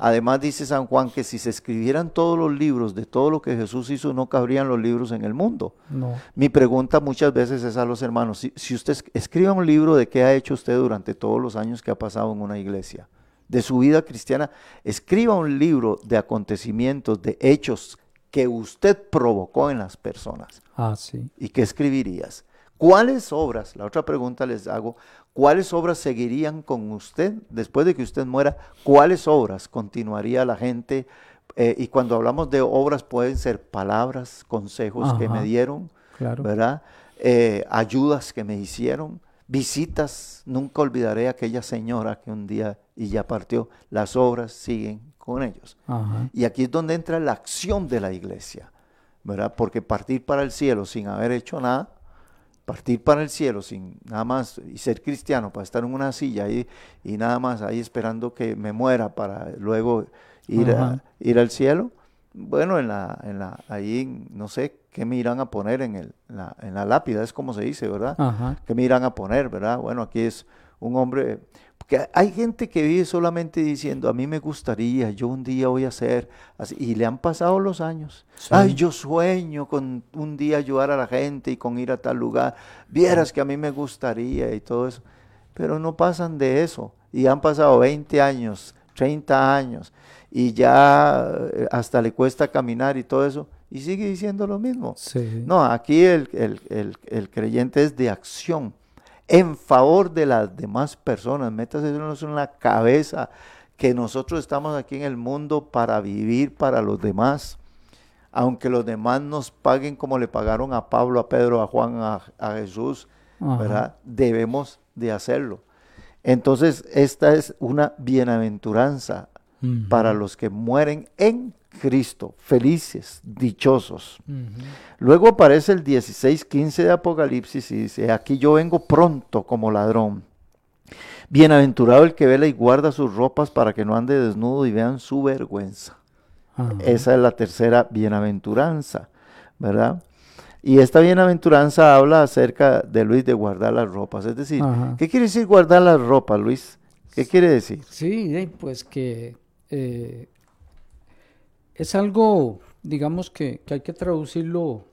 Además dice San Juan que si se escribieran todos los libros de todo lo que Jesús hizo, no cabrían los libros en el mundo. No. Mi pregunta muchas veces es a los hermanos, si, si usted es- escriba un libro de qué ha hecho usted durante todos los años que ha pasado en una iglesia, de su vida cristiana, escriba un libro de acontecimientos, de hechos que usted provocó en las personas. Ah, sí. ¿Y qué escribirías? ¿Cuáles obras, la otra pregunta les hago, cuáles obras seguirían con usted después de que usted muera? ¿Cuáles obras continuaría la gente? Eh, y cuando hablamos de obras pueden ser palabras, consejos que me dieron, Claro. ¿verdad? Eh, ayudas que me hicieron, visitas. Nunca olvidaré a aquella señora que un día y ya partió. Las obras siguen con ellos. Ajá. Y aquí es donde entra la acción de la iglesia, ¿verdad? Porque partir para el cielo sin haber hecho nada, partir para el cielo sin nada más y ser cristiano para estar en una silla ahí y nada más ahí esperando que me muera para luego ir, a- ir al cielo. Bueno, en la, en la, ahí no sé qué me irán a poner en, el, en la, en la lápida, es como se dice, ¿verdad? Ajá. ¿Qué me irán a poner, verdad? Bueno, aquí es un hombre, porque hay gente que vive solamente diciendo, a mí me gustaría, yo un día voy a ser así, y le han pasado los años. Sí. Ay, yo sueño con un día ayudar a la gente y con ir a tal lugar, vieras que a mí me gustaría y todo eso, pero no pasan de eso, y han pasado 20 años, 30 años, y ya eh, hasta le cuesta caminar y todo eso, y sigue diciendo lo mismo. Sí. No, aquí el, el- el- el creyente es de acción en favor de las demás personas. Métase eso en la cabeza que nosotros estamos aquí en el mundo para vivir para los demás. Aunque los demás nos paguen como le pagaron a Pablo, a Pedro, a Juan, a, a Jesús. ¿verdad? Debemos de hacerlo. Entonces, esta es una bienaventuranza para los que mueren en Cristo, felices, dichosos. Luego aparece el 16:15 de Apocalipsis y dice, aquí yo vengo pronto como ladrón. Bienaventurado el que vela y guarda sus ropas para que no ande desnudo y vean su vergüenza. Esa es la tercera bienaventuranza, ¿verdad? Y esta bienaventuranza habla acerca de Luis de guardar las ropas. Es decir. ¿qué quiere decir guardar las ropas, Luis? ¿Qué quiere decir? Sí, eh, pues que eh, es algo, digamos que, que hay que traducirlo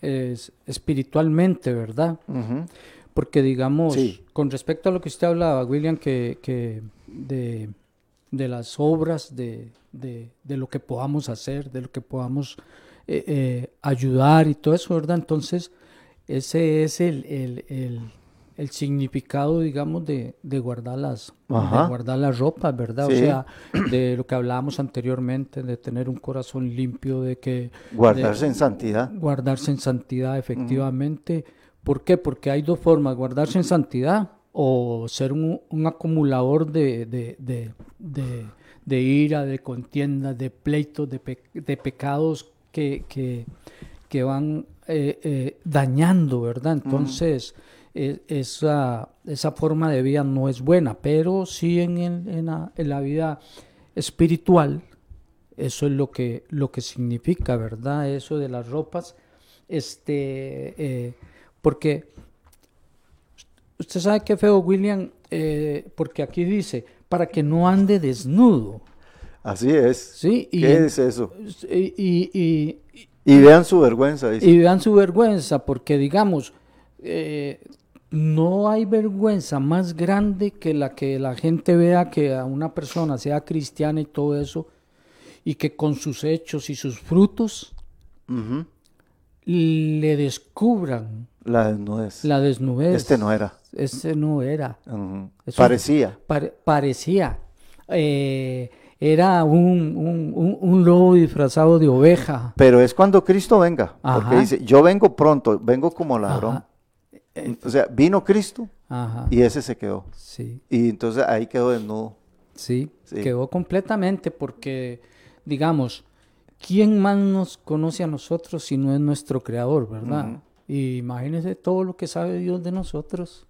es, espiritualmente, ¿verdad? Porque digamos, Sí. con respecto a lo que usted hablaba, William, que, que de, de las obras, de, de, de lo que podamos hacer, de lo que podamos eh, eh, ayudar y todo eso, ¿verdad? Entonces, ese es el, el, el, el significado, digamos, de, de guardar las, de guardar las ropas, ¿verdad? Sí. O sea, de lo que hablábamos anteriormente, de tener un corazón limpio, de que Guardarse de- en santidad. Guardarse en santidad, efectivamente. ¿Por qué? Porque hay dos formas, guardarse en santidad o ser un, un acumulador de, de, de, ira, de contienda, de pleitos, de, pe- de pecados que, que, que van eh, eh, dañando, ¿verdad? Entonces, esa, esa forma de vida no es buena, pero sí en, el- en la, en la vida espiritual, eso es lo que, lo que significa, ¿verdad? Eso de las ropas, este, eh, porque usted sabe qué feo, William, Eh, porque aquí dice, para que no ande desnudo, Así es. ¿sí? Y, ¿Qué es eso? y, y- y- vean su vergüenza, dice. y vean su vergüenza, porque digamos, eh, no hay vergüenza más grande que la que la gente vea que a una persona sea cristiana y todo eso, y que con sus hechos y sus frutos le descubran La desnudez. la desnudez. Este no era. Este no era. Parecía. Pare- parecía. eh, era un, un- un- un lobo disfrazado de oveja. Pero es cuando Cristo venga. Porque dice, yo vengo pronto, vengo como ladrón. Ajá. O sea, vino Cristo Ajá. y ese se quedó. Sí. Y entonces ahí quedó desnudo. Sí, Sí. quedó completamente porque, digamos, ¿quién más nos conoce a nosotros si no es nuestro creador, verdad? Ujú. Y imagínense todo lo que sabe Dios de nosotros.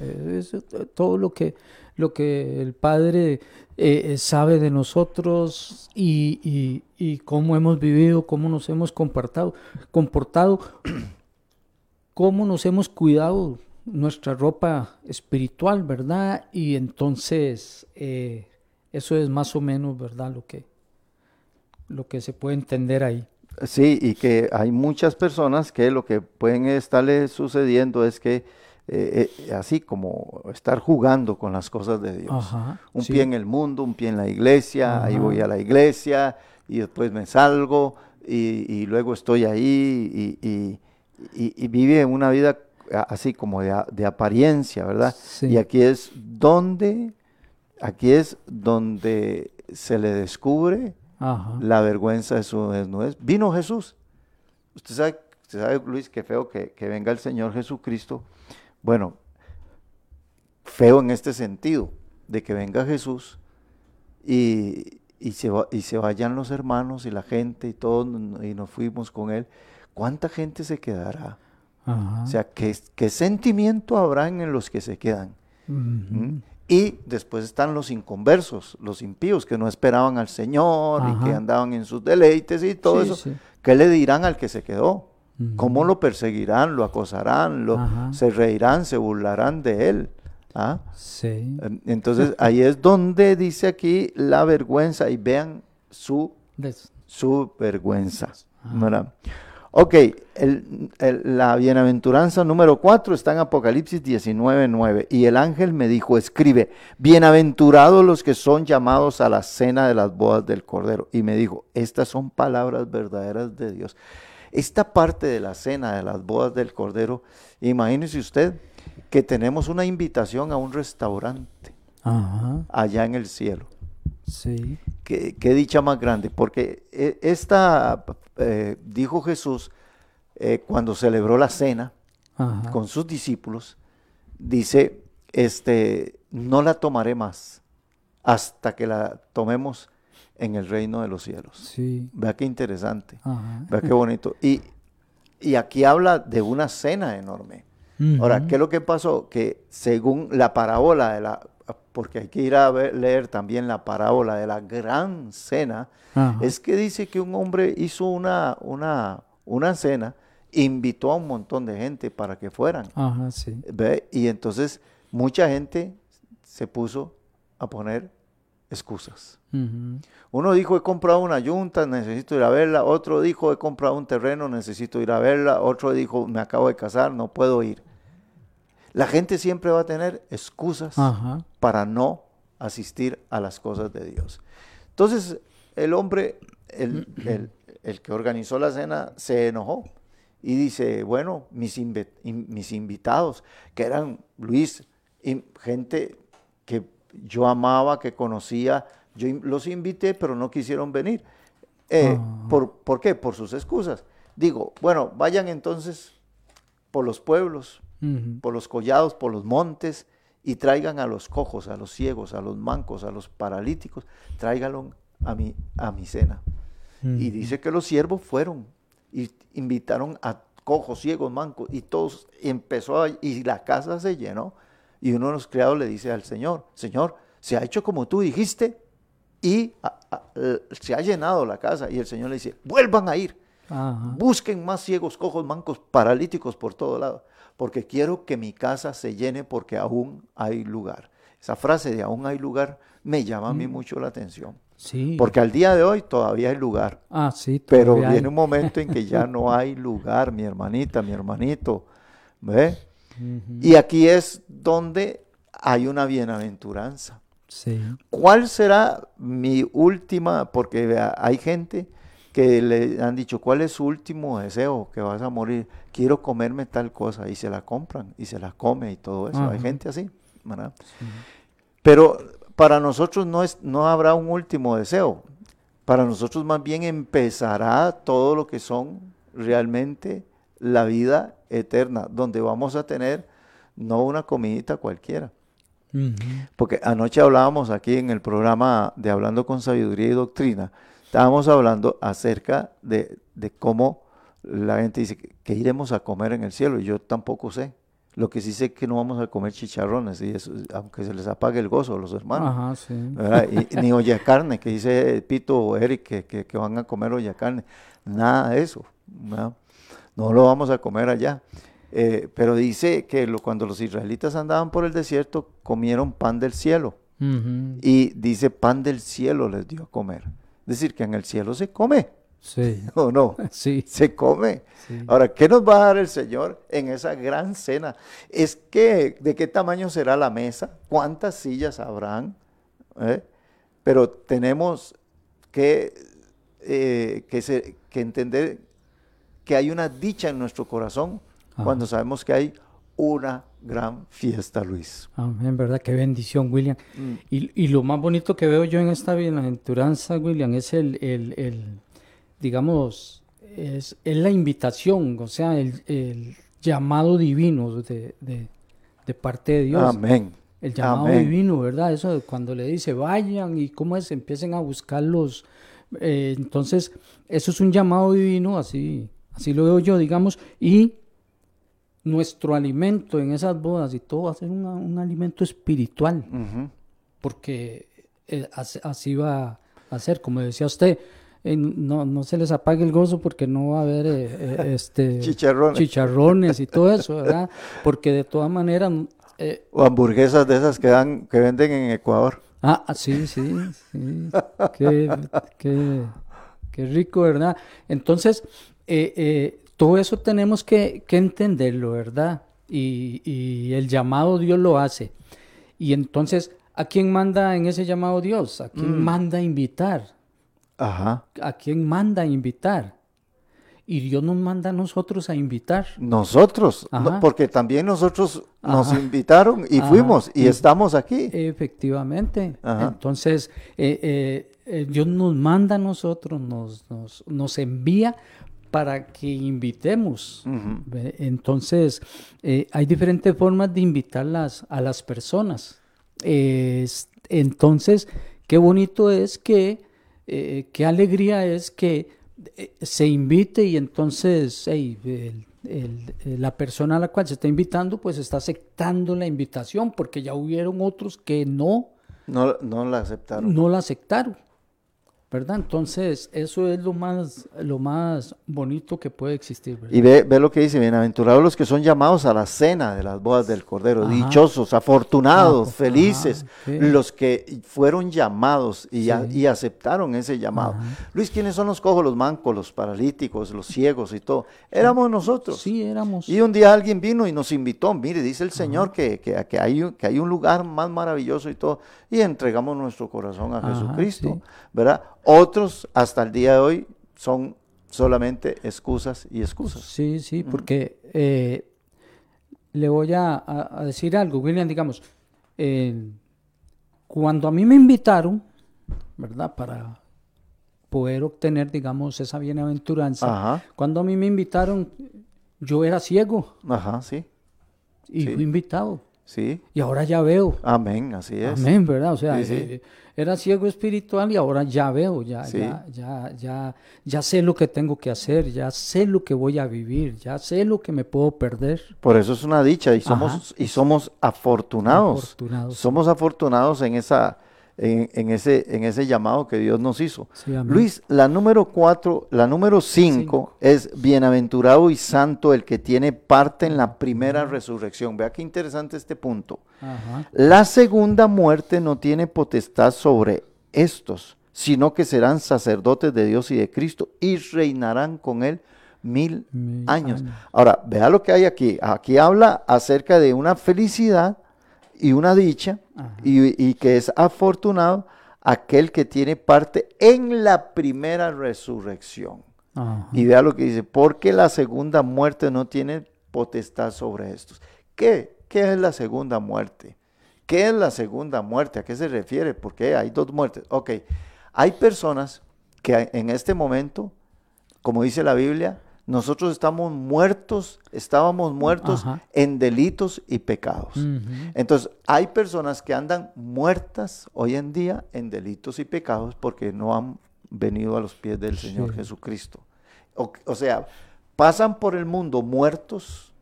Eh, es, eh, todo lo que, lo que el Padre eh, eh, sabe de nosotros y, y- y cómo hemos vivido, cómo nos hemos comportado, comportado, cómo nos hemos cuidado nuestra ropa espiritual, ¿verdad? Y entonces eh, eso es más o menos, ¿verdad? Lo que, lo que se puede entender ahí. Sí, y que hay muchas personas que lo que pueden estarle sucediendo es que, eh, eh, así como estar jugando con las cosas de Dios. Ajá, Un sí. pie en el mundo, un pie en la iglesia, ahí Ajá. voy a la iglesia y después me salgo y, y luego estoy ahí y, y- y- y vive una vida así como de, de apariencia, ¿verdad? Sí. Y aquí es donde, aquí es donde se le descubre Ajá. la vergüenza de su desnudez. Vino Jesús. Usted sabe, usted sabe Luis, qué feo que, que venga el Señor Jesucristo. Bueno, feo en este sentido, de que venga Jesús y, y se, y se vayan los hermanos y la gente y todos y nos fuimos con Él. ¿Cuánta gente se quedará? Ajá. O sea, ¿qué, qué sentimiento habrá en los que se quedan? ¿Mm? Y después están los inconversos, los impíos que no esperaban al Señor y que andaban en sus deleites y todo Sí, eso. sí. ¿Qué le dirán al que se quedó? ¿Cómo lo perseguirán, lo acosarán, lo, Ajá. se reirán, se burlarán de él? ¿Ah? Sí. Entonces ahí es donde dice aquí la vergüenza y vean su, Des- su vergüenza. ¿verdad? Ok, el- el- la bienaventuranza número 4 está en Apocalipsis 19, 9. Y el ángel me dijo, escribe, bienaventurados los que son llamados a la cena de las bodas del Cordero. Y me dijo, estas son palabras verdaderas de Dios. Esta parte de la cena de las bodas del Cordero, imagínese usted que tenemos una invitación a un restaurante Ajá. allá en el cielo. Sí. Qué, qué dicha más grande, porque eh, esta, eh, dijo Jesús eh, cuando celebró la cena Ajá. con sus discípulos, dice, este, no la tomaré más hasta que la tomemos en el reino de los cielos. Sí. Vea qué interesante, Ajá. vea qué bonito. Y, y aquí habla de una cena enorme. Ahora. ¿qué es lo que pasó? Que según la parábola de la, porque hay que ir a ver- leer también la parábola de la gran cena, Ajá. es que dice que un hombre hizo una, una, una cena, invitó a un montón de gente para que fueran. Ajá, sí. ¿ve? Y entonces mucha gente se puso a poner excusas. Uno dijo, he comprado una yunta, necesito ir a verla. Otro dijo, he comprado un terreno, necesito ir a verla. Otro dijo, me acabo de casar, no puedo ir. La gente siempre va a tener excusas Ajá. para no asistir a las cosas de Dios. Entonces, el hombre, el, el- el que organizó la cena, se enojó y dice, bueno, mis, invitados, que eran Luis, gente que yo amaba, que conocía, yo los invité, pero no quisieron venir. Eh, Ah. ¿por, ¿Por qué? Por sus excusas. Digo, bueno, vayan entonces por los pueblos, Por los collados, por los montes, y traigan a los cojos, a los ciegos, a los mancos, a los paralíticos, tráiganlo a mi, a mi cena. Y dice que los siervos fueron y invitaron a cojos, ciegos, mancos, y todos empezó a, y la casa se llenó. Y uno de los criados le dice al Señor, Señor, se ha hecho como tú dijiste y a- a- se ha llenado la casa. Y el Señor le dice, vuelvan a ir. Ajá. Busquen más ciegos, cojos, mancos, paralíticos por todo lado, porque quiero que mi casa se llene porque aún hay lugar. Esa frase de aún hay lugar me llama a mí mucho la atención. Sí. Porque al día de hoy todavía hay lugar. ah, sí. Pero hay. viene un momento en que ya no hay lugar, mi hermanita, mi hermanito. ¿Ve? Y aquí es donde hay una bienaventuranza. Sí. ¿Cuál será mi última? Porque hay gente que le han dicho, ¿cuál es su último deseo? Que vas a morir. Quiero comerme tal cosa. Y se la compran y se la come y todo eso. Hay gente así. ¿verdad? Pero para nosotros no, es, no habrá un último deseo. Para nosotros más bien empezará todo lo que son realmente la vida eterna, donde vamos a tener no una comidita cualquiera. Porque anoche hablábamos aquí en el programa de Hablando con Sabiduría y Doctrina, estábamos hablando acerca de, de cómo la gente dice que, que iremos a comer en el cielo, y yo tampoco sé. Lo que sí sé es que no vamos a comer chicharrones, y eso, aunque se les apague el gozo a los hermanos. Ajá, sí. ni olla carne, que dice Pito o Eric que, que- que van a comer olla carne. Nada de eso. ¿verdad? No lo vamos a comer allá. Eh, pero dice que lo- cuando los israelitas andaban por el desierto, comieron pan del cielo. Y dice, pan del cielo les dio a comer. Decir, que en el cielo se come, Sí. ¿o no? Sí. Se come. Sí. Ahora, ¿qué nos va a dar el Señor en esa gran cena? Es que, ¿de qué tamaño será la mesa? ¿Cuántas sillas habrán? ¿Eh? Pero tenemos que, eh, que, se- que entender que hay una dicha en nuestro corazón Ajá. cuando sabemos que hay una gran fiesta, Luis. Amén, ¿verdad? Qué bendición, William. Mm. Y, y lo más bonito que veo yo en esta bienaventuranza, William, es el, el, el, digamos, es, es la invitación, o sea, el, el llamado divino de, de, de parte de Dios. Amén. El llamado Amén. divino, ¿verdad? Eso cuando le dice vayan y cómo es, empiecen a buscarlos. Eh, entonces, eso es un llamado divino, así, así lo veo yo, digamos, y nuestro alimento en esas bodas y todo va a ser una- un alimento espiritual, porque eh, así, va a ser, como decía usted, eh, no, no se les apague el gozo porque no va a haber eh, este, Chicharrones. chicharrones y todo eso, ¿verdad? Porque de todas maneras... O hamburguesas de esas que dan, que venden en Ecuador. Ah, ah, sí, sí, sí. Qué, qué- qué rico, ¿verdad? Entonces, eh, eh, todo eso tenemos que, que entenderlo, ¿verdad? Y, y el llamado Dios lo hace. Y entonces, ¿a quién manda en ese llamado Dios? ¿A quién manda a invitar? Ajá. ¿A quién manda a invitar? Y Dios nos manda a nosotros a invitar. Nosotros, no, porque también nosotros nos invitaron y Ajá. fuimos y Y- estamos aquí. Efectivamente. Ajá. Entonces, eh, eh, eh, Dios nos manda a nosotros, nos, nos, nos envía para que invitemos. Entonces, eh, hay diferentes formas de invitar las- a las personas. Es- entonces, qué bonito es que, eh, qué alegría es que eh, se invite y entonces hey, el- el- la persona a la cual se está invitando pues está aceptando la invitación porque ya hubieron otros que no, No, no la aceptaron. no la aceptaron. ¿Verdad? Entonces, eso es lo más, lo más bonito que puede existir. ¿verdad? Y ve, ve lo que dice, bienaventurados los que son llamados a la cena de las bodas del Cordero, Ajá. dichosos, afortunados, Ajá, felices, los que fueron llamados y, a- y aceptaron ese llamado. Luis, ¿quiénes son los cojos, los mancos, los paralíticos, los ciegos y todo? Éramos nosotros. Sí, éramos. Y un día alguien vino y nos invitó, mire, dice el Señor que, que, que hay, un- que hay un lugar más maravilloso y todo, y entregamos nuestro corazón a Jesucristo, sí. ¿verdad? Otros hasta el día de hoy son solamente excusas y excusas. Sí, sí, porque eh, le voy a, decir algo, William, digamos, eh, cuando a mí me invitaron, ¿verdad? Para poder obtener, digamos, esa bienaventuranza, Ajá, cuando a mí me invitaron, yo era ciego ajá, sí, y Sí. fui invitado, sí, y ahora ya veo. amén, así es. Amén, ¿verdad? O sea, Sí, sí. eh, era ciego espiritual y ahora ya veo, ya, Sí. ya, ya, ya, ya sé lo que tengo que hacer, ya sé lo que voy a vivir, ya sé lo que me puedo perder. Por eso es una dicha y somos, Ajá. y somos afortunados. Afortunados. Somos afortunados en, esa, en, en ese, en ese llamado que Dios nos hizo. Sí. Luis, la número cuatro, la número cinco, Cinco. es bienaventurado y santo el que tiene parte en la primera resurrección. Vea qué interesante este punto. Ajá. La segunda muerte no tiene potestad sobre estos, sino que serán sacerdotes de Dios y de Cristo y reinarán con él mil, Mil años. años. Ahora, vea lo que hay aquí. Aquí habla acerca de una felicidad y una dicha y, y que es afortunado aquel que tiene parte en la primera resurrección. Ajá. Y vea lo que dice, porque la segunda muerte no tiene potestad sobre estos. ¿Qué? ¿Qué es la segunda muerte? ¿Qué es la segunda muerte? ¿A qué se refiere? Porque hay dos muertes. Ok, hay personas que en este momento, como dice la Biblia, nosotros estamos muertos, estábamos muertos Ajá. en delitos y pecados. Entonces, hay personas que andan muertas hoy en día en delitos y pecados porque no han venido a los pies del Señor. Jesucristo. O, o sea, pasan por el mundo muertos,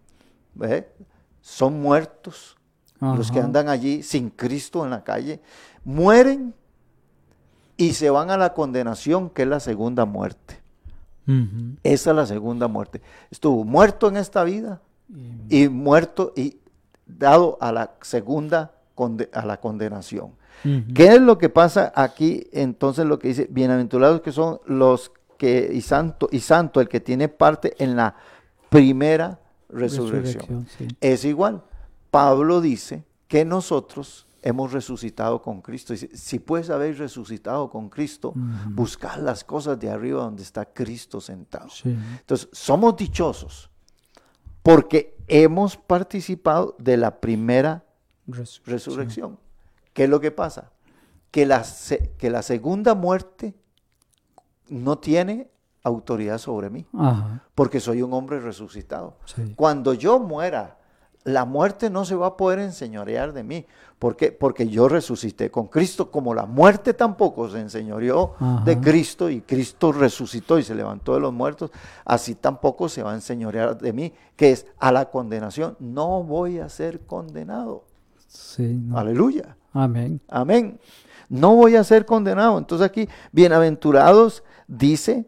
son muertos los que andan allí sin Cristo en la calle, mueren y se van a la condenación, que es la segunda muerte. Esa es la segunda muerte. Estuvo muerto en esta vida y muerto y dado a la segunda a la condenación. ¿Qué es lo que pasa aquí? Entonces lo que dice, bienaventurados que son los que y santo y santo el que tiene parte en la primera resurrección. Resurrección, sí. Es igual. Pablo dice que nosotros hemos resucitado con Cristo. Dice, si puedes haber resucitado con Cristo, Ujú. buscar las cosas de arriba donde está Cristo sentado. Sí. Entonces, somos dichosos porque hemos participado de la primera Resurrección. resurrección. ¿Qué es lo que pasa? Que la, que la segunda muerte no tiene autoridad sobre mí, Ajá. porque soy un hombre resucitado. Sí. Cuando yo muera, la muerte no se va a poder enseñorear de mí. ¿Por qué? Porque yo resucité con Cristo, como la muerte tampoco se enseñoreó Ajá. de Cristo y Cristo resucitó y se levantó de los muertos, así tampoco se va a enseñorear de mí, que es a la condenación. No voy a ser condenado. Sí, no. Aleluya. Amén. Amén. No voy a ser condenado. Entonces aquí, bienaventurados, dice,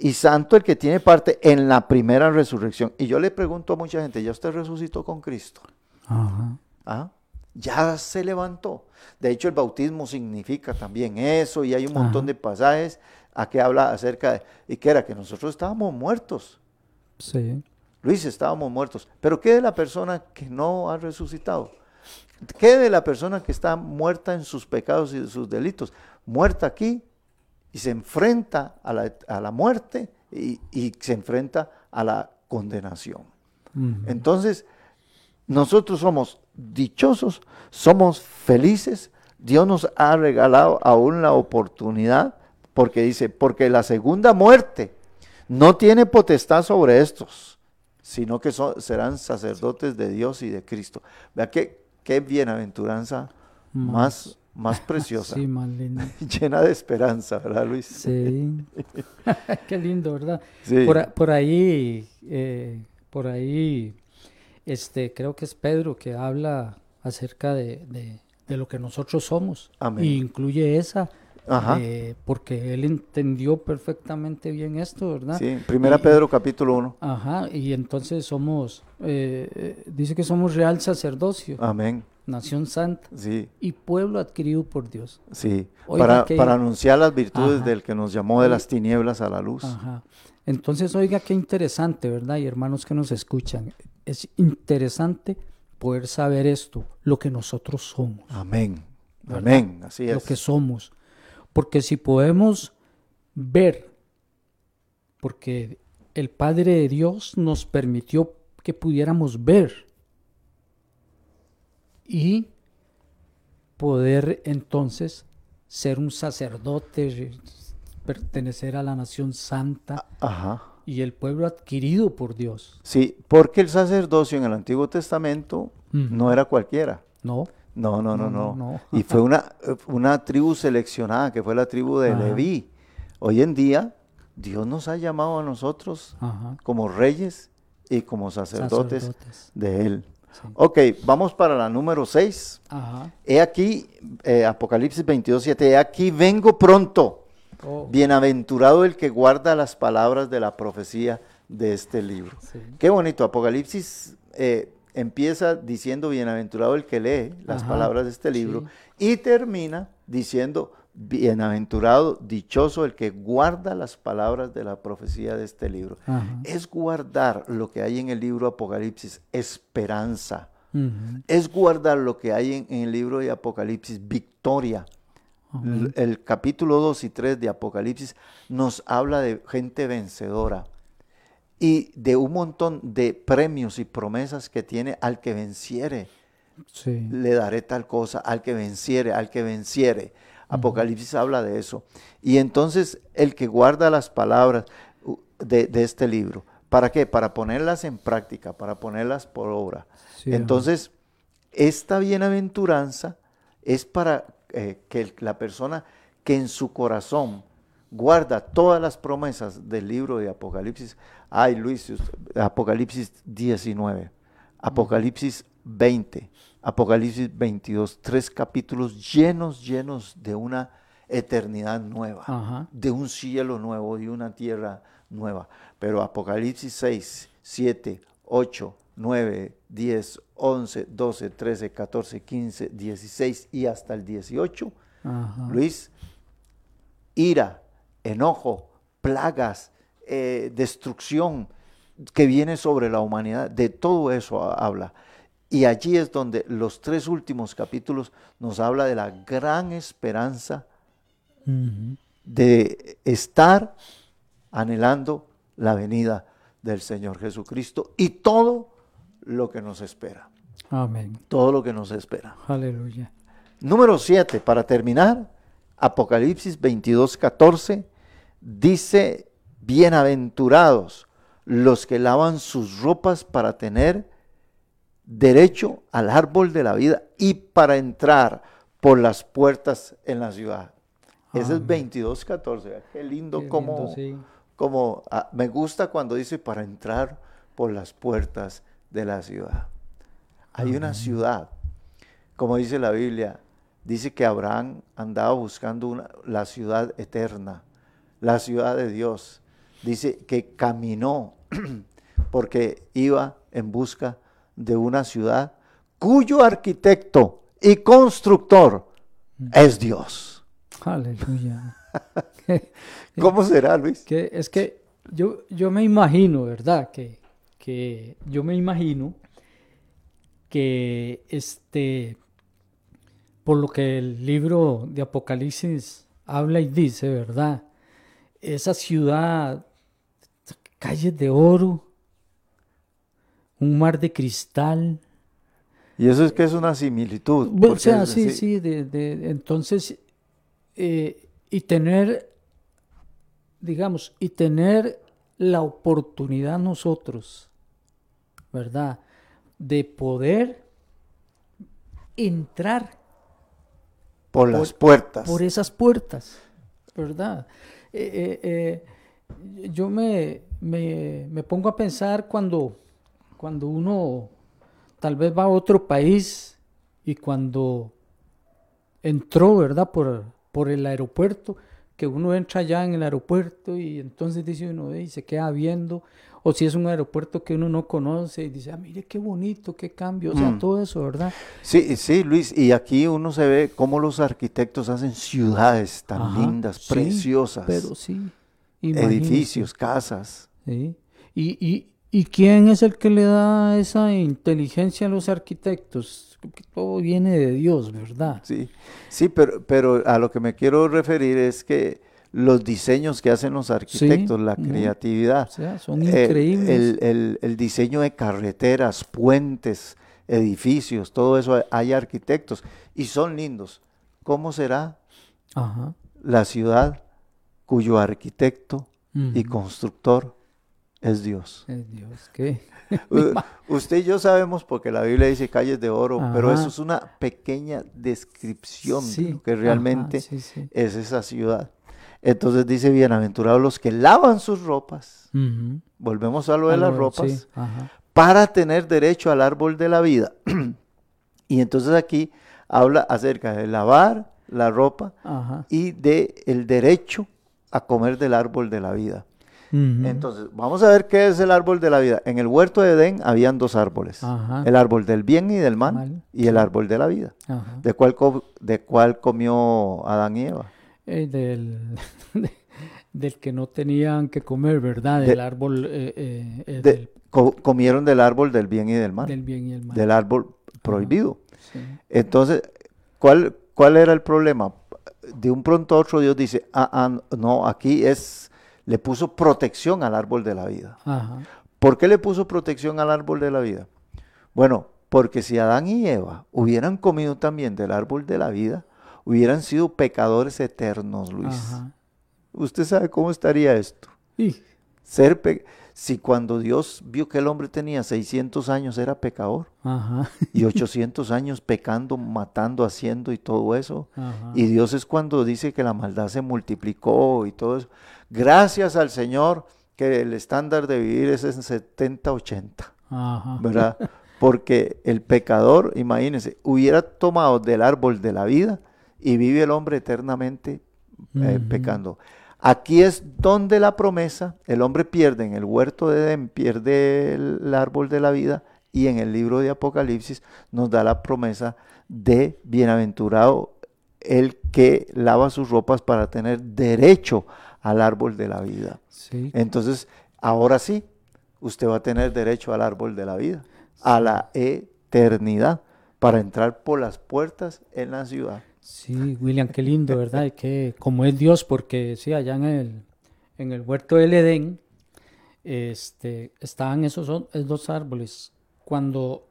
y santo el que tiene parte en la primera resurrección. Y yo le pregunto a mucha gente, ¿ya usted resucitó con Cristo? Ajá. ¿Ah? Ya se levantó. De hecho, el bautismo significa también eso y hay un montón Ajá. de pasajes a que habla acerca de, y que era que nosotros estábamos muertos. Sí. Luis, estábamos muertos. Pero ¿qué de la persona que no ha resucitado? ¿Qué de la persona que está muerta en sus pecados y sus delitos? Muerta aquí y se enfrenta a la, a la muerte y, y se enfrenta a la condenación. Entonces, nosotros somos dichosos, somos felices. Dios nos ha regalado aún la oportunidad, porque dice, porque la segunda muerte no tiene potestad sobre estos, sino que son- serán sacerdotes de Dios y de Cristo. Vea qué, qué bienaventuranza más, más preciosa, Sí, más lindo. llena de esperanza, ¿verdad, Luis? Sí. Qué lindo, ¿verdad? Sí. Por, ahí, eh, por ahí, este, creo que es Pedro que habla acerca de, de- de lo que nosotros somos. Amén. Y incluye esa, Ajá. eh, porque él entendió perfectamente bien esto, ¿verdad? Sí, Primera Y- Pedro capítulo 1. Ajá, y entonces somos, eh, dice que somos real sacerdocio, Amén. Nación santa Sí. y pueblo adquirido por Dios. Sí, Oiga, para, que- para anunciar las virtudes Ajá. del que nos llamó de las tinieblas a la luz. Ajá. Entonces, oiga, qué interesante, ¿verdad? Y hermanos que nos escuchan, es interesante poder saber esto, lo que nosotros somos, Amén. ¿verdad? Amén. Así lo es. que somos. Porque si podemos ver, porque el Padre de Dios nos permitió que pudiéramos ver y poder entonces ser un sacerdote, pertenecer a la nación santa Ajá. y el pueblo adquirido por Dios. Sí, porque el sacerdocio en el Antiguo Testamento Ujú. no era cualquiera. ¿No? No, no, no, No, no. no, no. Y fue una, una tribu seleccionada, que fue la tribu de Ajá. Leví. Hoy en día, Dios nos ha llamado a nosotros Ajá. como reyes y como sacerdotes, Sacerdotes. de Él. Sí. Ok, vamos para la número 6. Ajá. He aquí, eh, Apocalipsis 22, 7, he aquí vengo pronto. Oh, Bienaventurado el que guarda las palabras de la profecía de este libro. sí. Qué bonito, Apocalipsis eh, empieza diciendo bienaventurado el que lee las Ajá, palabras de este libro sí. y termina diciendo bienaventurado, dichoso el que guarda las palabras de la profecía de este libro. Ajá. Es guardar lo que hay en el libro Apocalipsis, esperanza. Es guardar lo que hay en, en el libro de Apocalipsis, victoria. El capítulo 2 y 3 de Apocalipsis nos habla de gente vencedora y de un montón de premios y promesas que tiene al que venciere. Sí. Le daré tal cosa, al que venciere, al que venciere. Apocalipsis habla de eso. Y entonces el que guarda las palabras de, de este libro, ¿para qué? Para ponerlas en práctica, para ponerlas por obra. Sí, Entonces, esta bienaventuranza es para eh, que la persona que en su corazón guarda todas las promesas del libro de Apocalipsis. Ay, Luis, Apocalipsis 19, Apocalipsis 20, Apocalipsis 22, tres capítulos llenos, llenos de una eternidad nueva, Ajá. de un cielo nuevo, de una tierra nueva. Pero Apocalipsis 6, 7, 8, 9, 10, 11, 12, 13, 14, 15, 16 y hasta el 18, Ajá. Luis, ira, enojo, plagas, eh, destrucción que viene sobre la humanidad, de todo eso ha- habla. Y allí es donde los tres últimos capítulos nos habla de la gran esperanza de estar anhelando la venida del Señor Jesucristo y todo lo que nos espera, Amén. todo lo que nos espera. Aleluya. Número 7, para terminar, Apocalipsis 22, 14, dice, bienaventurados los que lavan sus ropas para tener derecho al árbol de la vida y para entrar por las puertas en la ciudad. Ese es Amén. 22, 14. Qué lindo Qué como, lindo, sí. como ah, me gusta cuando dice para entrar por las puertas de la ciudad. Hay una ciudad, como dice la Biblia, dice que Abraham andaba buscando una- la ciudad eterna, la ciudad de Dios. Dice que caminó porque iba en busca de una ciudad cuyo arquitecto y constructor es Dios. Aleluya. ¿Cómo será, Luis? que es que yo, yo me imagino, ¿verdad? Que, que yo me imagino que este, por lo que el libro de Apocalipsis habla y dice, ¿verdad? Esa ciudad, calles de oro, un mar de cristal. Y eso es que es una similitud. Bueno, o sea, sí, sí, de, de- entonces, eh, y tener, digamos, y tener la oportunidad nosotros, ¿verdad? De poder entrar por las puertas. por esas puertas, ¿verdad? Eh, eh, yo me, me, me pongo a pensar cuando, cuando uno tal vez va a otro país y cuando entró, ¿verdad? Por, por el aeropuerto, que uno entra ya en el aeropuerto y entonces dice uno, y se queda viendo, o si es un aeropuerto que uno no conoce y dice, ah, mire qué bonito, qué cambio, o sea, Mm. todo eso, ¿verdad? Sí, sí, Luis, y aquí uno se ve cómo los arquitectos hacen ciudades tan Ajá, lindas, sí, preciosas, Pero sí. edificios, casas. Sí. ¿Y, y, ¿Y quién es el que le da esa inteligencia a los arquitectos? Que todo viene de Dios, ¿verdad? Sí, sí, pero, pero a lo que me quiero referir es que los diseños que hacen los arquitectos, la creatividad, O sea, son eh, increíbles. el, el- el diseño de carreteras, puentes, edificios, todo eso hay- arquitectos y son lindos. ¿Cómo será Ajá. la ciudad cuyo arquitecto y constructor es Dios? Ay, Dios, ¿qué? Usted y yo sabemos porque la Biblia dice calles de oro, pero eso es una pequeña descripción Sí, de lo que ajá, realmente sí, sí. es esa ciudad. Entonces dice, bienaventurados los que lavan sus ropas, volvemos a lo de las ropas, para tener derecho al árbol de la vida. y entonces aquí habla acerca de lavar la ropa Ajá. y de el derecho a comer del árbol de la vida. Entonces, vamos a ver qué es el árbol de la vida. En el huerto de Edén habían dos árboles. Ajá. El árbol del bien y del mal Mal, y el árbol de la vida. Ajá. ¿De cuál, co- de cuál comió Adán y Eva? eh, del, del que no tenían que comer, ¿verdad? De- árbol eh, eh, eh, De- del, co- comieron del árbol del bien y del mal, del bien y el mal. del árbol prohibido. Sí. Entonces, ¿cuál, ¿cuál era el problema? De un pronto a otro Dios dice, ah, ah, no, aquí es, le puso protección al árbol de la vida. Ajá. ¿Por qué le puso protección al árbol de la vida? Bueno, porque si Adán y Eva hubieran comido también del árbol de la vida, hubieran sido pecadores eternos, Luis. Ajá. ¿Usted sabe cómo estaría esto? Y, Ser pe- si cuando Dios vio que el hombre tenía 600 años era pecador ajá. y 800 años pecando, matando, haciendo y todo eso. Ajá. Y Dios es cuando dice que la maldad se multiplicó y todo eso. Gracias al Señor que el estándar de vivir es en 70, 80, Ajá. ¿verdad? Porque el pecador, imagínense, hubiera tomado del árbol de la vida y vive el hombre eternamente eh, pecando. Aquí es donde la promesa, el hombre pierde en el huerto de Edén, pierde el árbol de la vida y en el libro de Apocalipsis nos da la promesa de bienaventurado el que lava sus ropas para tener derecho al árbol de la vida. Sí. Entonces, ahora sí, usted va a tener derecho al árbol de la vida, a la eternidad, para entrar por las puertas en la ciudad. Sí, William, qué lindo, ¿verdad? Y que como es Dios, porque sí, allá en el, en el huerto del Edén, este, estaban esos dos árboles. Cuando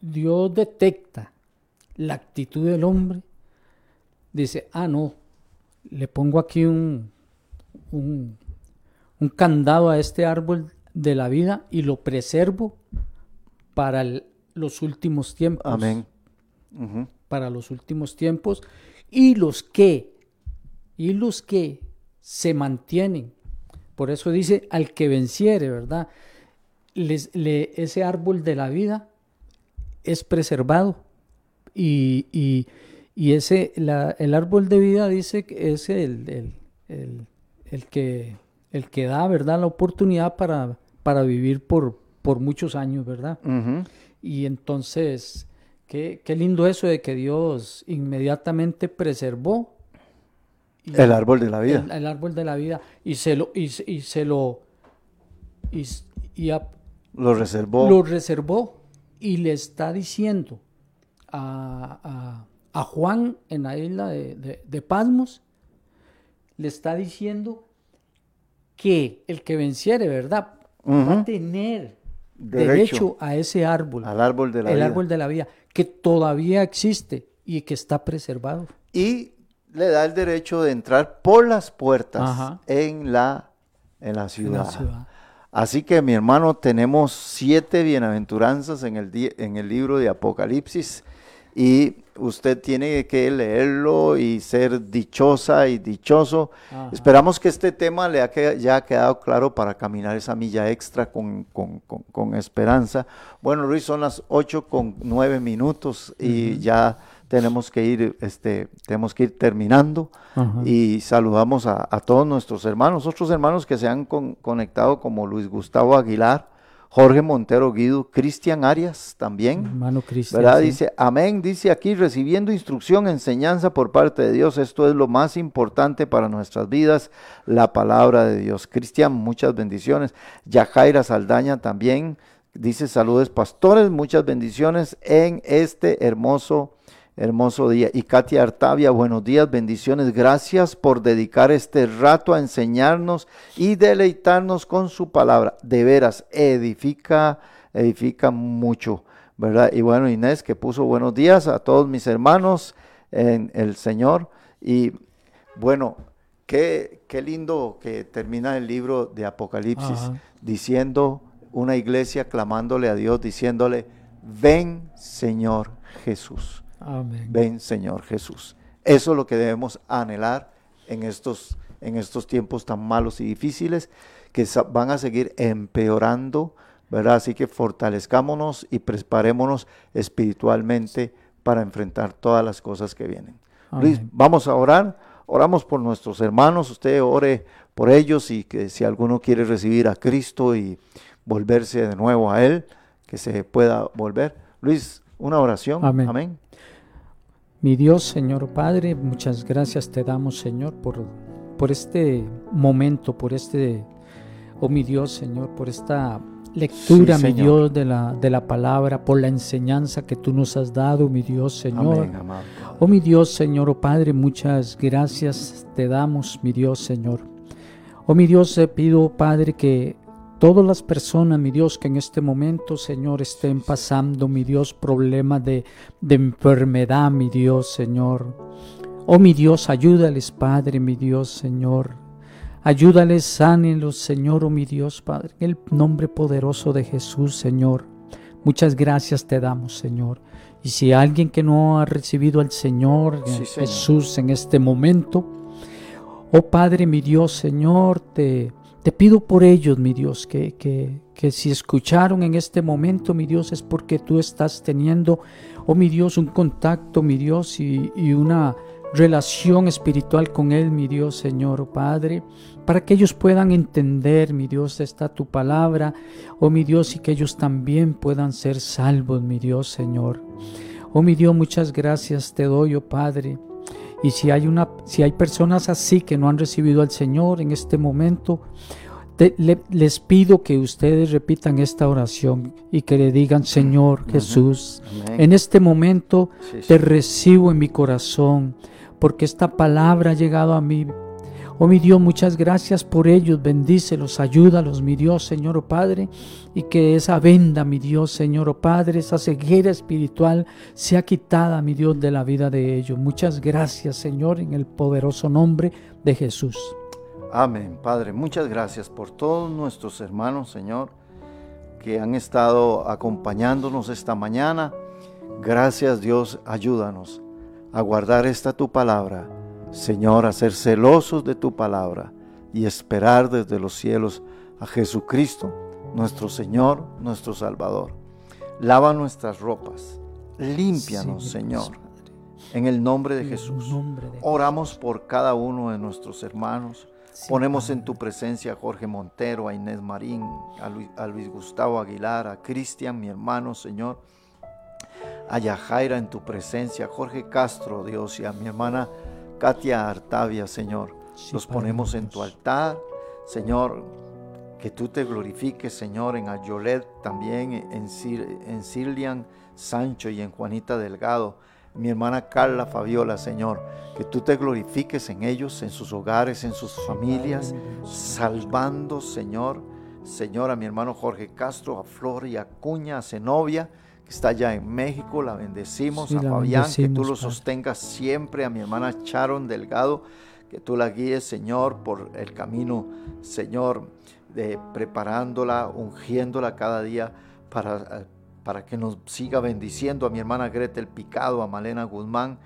Dios detecta la actitud del hombre, dice, ah, no, le pongo aquí un, un, un candado a este árbol de la vida y lo preservo para el- los últimos tiempos. Amén. Para los últimos tiempos. Y los que y los que se mantienen. Por eso dice al que venciere verdad Les- le- ese árbol de la vida es preservado. Y, y- y ese la- el árbol de vida dice que es el, el- el- el que el que da verdad la oportunidad para para vivir por por muchos años verdad y entonces, qué, qué lindo eso de que Dios inmediatamente preservó y- El árbol de la vida. el, el árbol de la vida y se lo y, se- y se lo y, y a- Lo reservó. lo reservó y le está diciendo a, a- a Juan en la isla de, de- de Pasmos, le está diciendo que el que venciere, ¿verdad? Va a tener Derecho. derecho, a ese árbol, al árbol de la el vida. árbol de la vida, que todavía existe y que está preservado. Y le da el derecho de entrar por las puertas Ajá. en la, en la en ciudad. la ciudad. Así que mi hermano, tenemos siete bienaventuranzas en el, en el libro de Apocalipsis y usted tiene que leerlo y ser dichosa y dichoso. Ajá. Esperamos que este tema le ha que- ya ha quedado claro para caminar esa milla extra con, con- con- con esperanza. Bueno, Luis, son las ocho con nueve minutos y ya tenemos que ir, este, tenemos que ir terminando Ajá. y saludamos a, a todos nuestros hermanos, otros hermanos que se han con- conectado como Luis Gustavo Aguilar, Jorge Montero Guido, Cristian Arias también. Hermano Cristian. ¿Verdad? sí. Dice, amén, dice aquí, recibiendo instrucción, enseñanza por parte de Dios. Esto es lo más importante para nuestras vidas, la palabra de Dios. Cristian, muchas bendiciones. Yajaira Saldaña también dice, saludos pastores, muchas bendiciones en este hermoso, hermoso día. Y Katia Artavia, buenos días, bendiciones. Gracias por dedicar este rato a enseñarnos y deleitarnos con su palabra. De veras, edifica, edifica mucho. ¿verdad? Y bueno, Inés que puso buenos días a todos mis hermanos en el Señor. Y bueno, qué, qué lindo que termina el libro de Apocalipsis Ajá. diciendo una iglesia clamándole a Dios, diciéndole, ven Señor Jesús, Amén. ven Señor Jesús. Eso es lo que debemos anhelar en estos, en estos tiempos tan malos y difíciles que van a seguir empeorando, ¿verdad? Así que fortalezcámonos y preparémonos espiritualmente para enfrentar todas las cosas que vienen. Luis, vamos a orar. Oramos por nuestros hermanos. Usted ore por ellos y que si alguno quiere recibir a Cristo y volverse de nuevo a Él, que se pueda volver. Luis, una oración. Amén. Amén. Mi Dios, Señor Padre, muchas gracias te damos, Señor, por, por este momento, por este, oh mi Dios, Señor, por esta lectura, mi Dios, de la, de la palabra, por la enseñanza que tú nos has dado, mi Dios, Señor. oh mi Dios, Señor, oh Padre, muchas gracias te damos, mi Dios, Señor. Oh mi Dios, te pido, Padre, que todas las personas, mi Dios, que en este momento, Señor, estén pasando, mi Dios, problemas de, de enfermedad, mi Dios, Señor. Oh mi Dios, ayúdales, Padre, mi Dios, Señor. Ayúdales, sánelos, Señor, oh mi Dios, Padre, en el nombre poderoso de Jesús, Señor. Muchas gracias te damos, Señor. Y si alguien que no ha recibido al Señor Jesús en este momento, oh Padre, mi Dios, Señor, te, te pido por ellos, mi Dios, que, que, que si escucharon en este momento, mi Dios, es porque tú estás teniendo, oh mi Dios, un contacto, mi Dios, y, y una relación espiritual con Él, mi Dios, Señor, oh Padre, para que ellos puedan entender, mi Dios, está tu palabra, oh mi Dios, y que ellos también puedan ser salvos, mi Dios, Señor. Oh mi Dios, muchas gracias te doy, oh Padre. Y si hay una, si hay personas así que no han recibido al Señor en este momento, les pido que ustedes repitan esta oración y que le digan, Señor Jesús, en este momento te recibo en mi corazón porque esta palabra ha llegado a mí. Oh mi Dios, muchas gracias por ellos, bendícelos, ayúdalos, mi Dios, Señor oh Padre, y que esa venda, mi Dios, Señor oh Padre, esa ceguera espiritual sea quitada, mi Dios, de la vida de ellos. Muchas gracias, Señor, en el poderoso nombre de Jesús. Amén, Padre, muchas gracias por todos nuestros hermanos, Señor, que han estado acompañándonos esta mañana. Gracias, Dios, ayúdanos a guardar esta tu palabra, Señor, a ser celosos de tu palabra y esperar desde los cielos a Jesucristo, nuestro Señor, nuestro Salvador. Lava nuestras ropas, límpianos, Señor, en el nombre de Jesús. Oramos por cada uno de nuestros hermanos. Ponemos en tu presencia a Jorge Montero, a Inés Marín, a Luis, a Luis Gustavo Aguilar, a Cristian, mi hermano, Señor a Yajaira en tu presencia, Jorge Castro, Dios, y a mi hermana Katia Artavia, Señor. Los ponemos en tu altar, Señor, que tú te glorifiques, Señor, en Ayolet, también en, en Silian Sancho y en Juanita Delgado, mi hermana Carla Fabiola, Señor, que tú te glorifiques en ellos, en sus hogares, en sus familias, salvando, Señor, Señor, a mi hermano Jorge Castro, a Flor y a Cuña, a Zenobia, está allá en México, la bendecimos, a Fabián, que tú lo sostengas siempre, a mi hermana Sharon Delgado, que tú la guíes, Señor, por el camino, Señor, de preparándola, ungiéndola cada día para, para que nos siga bendiciendo, a mi hermana Gretel Picado, a Malena Guzmán,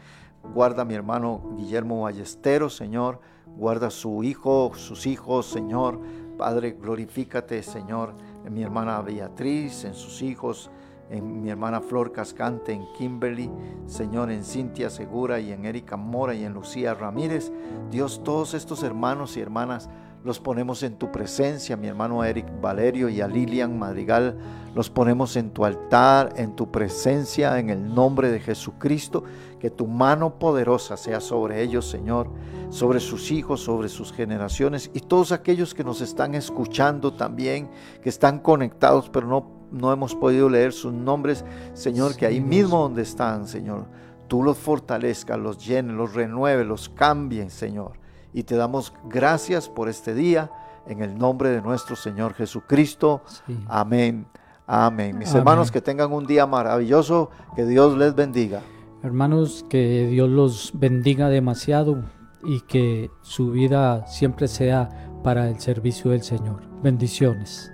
guarda a mi hermano Guillermo Ballesteros, Señor, guarda a su hijo, sus hijos, Señor, Padre, glorifícate, Señor, en mi hermana Beatriz, en sus hijos, en mi hermana Flor Cascante, en Kimberly, Señor, en Cintia Segura y en Erika Mora y en Lucía Ramírez. Dios, todos estos hermanos y hermanas los ponemos en tu presencia, mi hermano Eric Valerio y a Lilian Madrigal, los ponemos en tu altar, en tu presencia, en el nombre de Jesucristo, que tu mano poderosa sea sobre ellos, Señor, sobre sus hijos, sobre sus generaciones y todos aquellos que nos están escuchando también, que están conectados, pero no no hemos podido leer sus nombres, Señor, que ahí mismo donde están, Señor, tú los fortalezcas, los llenes, los renueves, los cambies, Señor. Y te damos gracias por este día, en el nombre de nuestro Señor Jesucristo. Amén. Amén. Mis hermanos, que tengan un día maravilloso, que Dios les bendiga. Hermanos, que Dios los bendiga demasiado y que su vida siempre sea para el servicio del Señor. Bendiciones.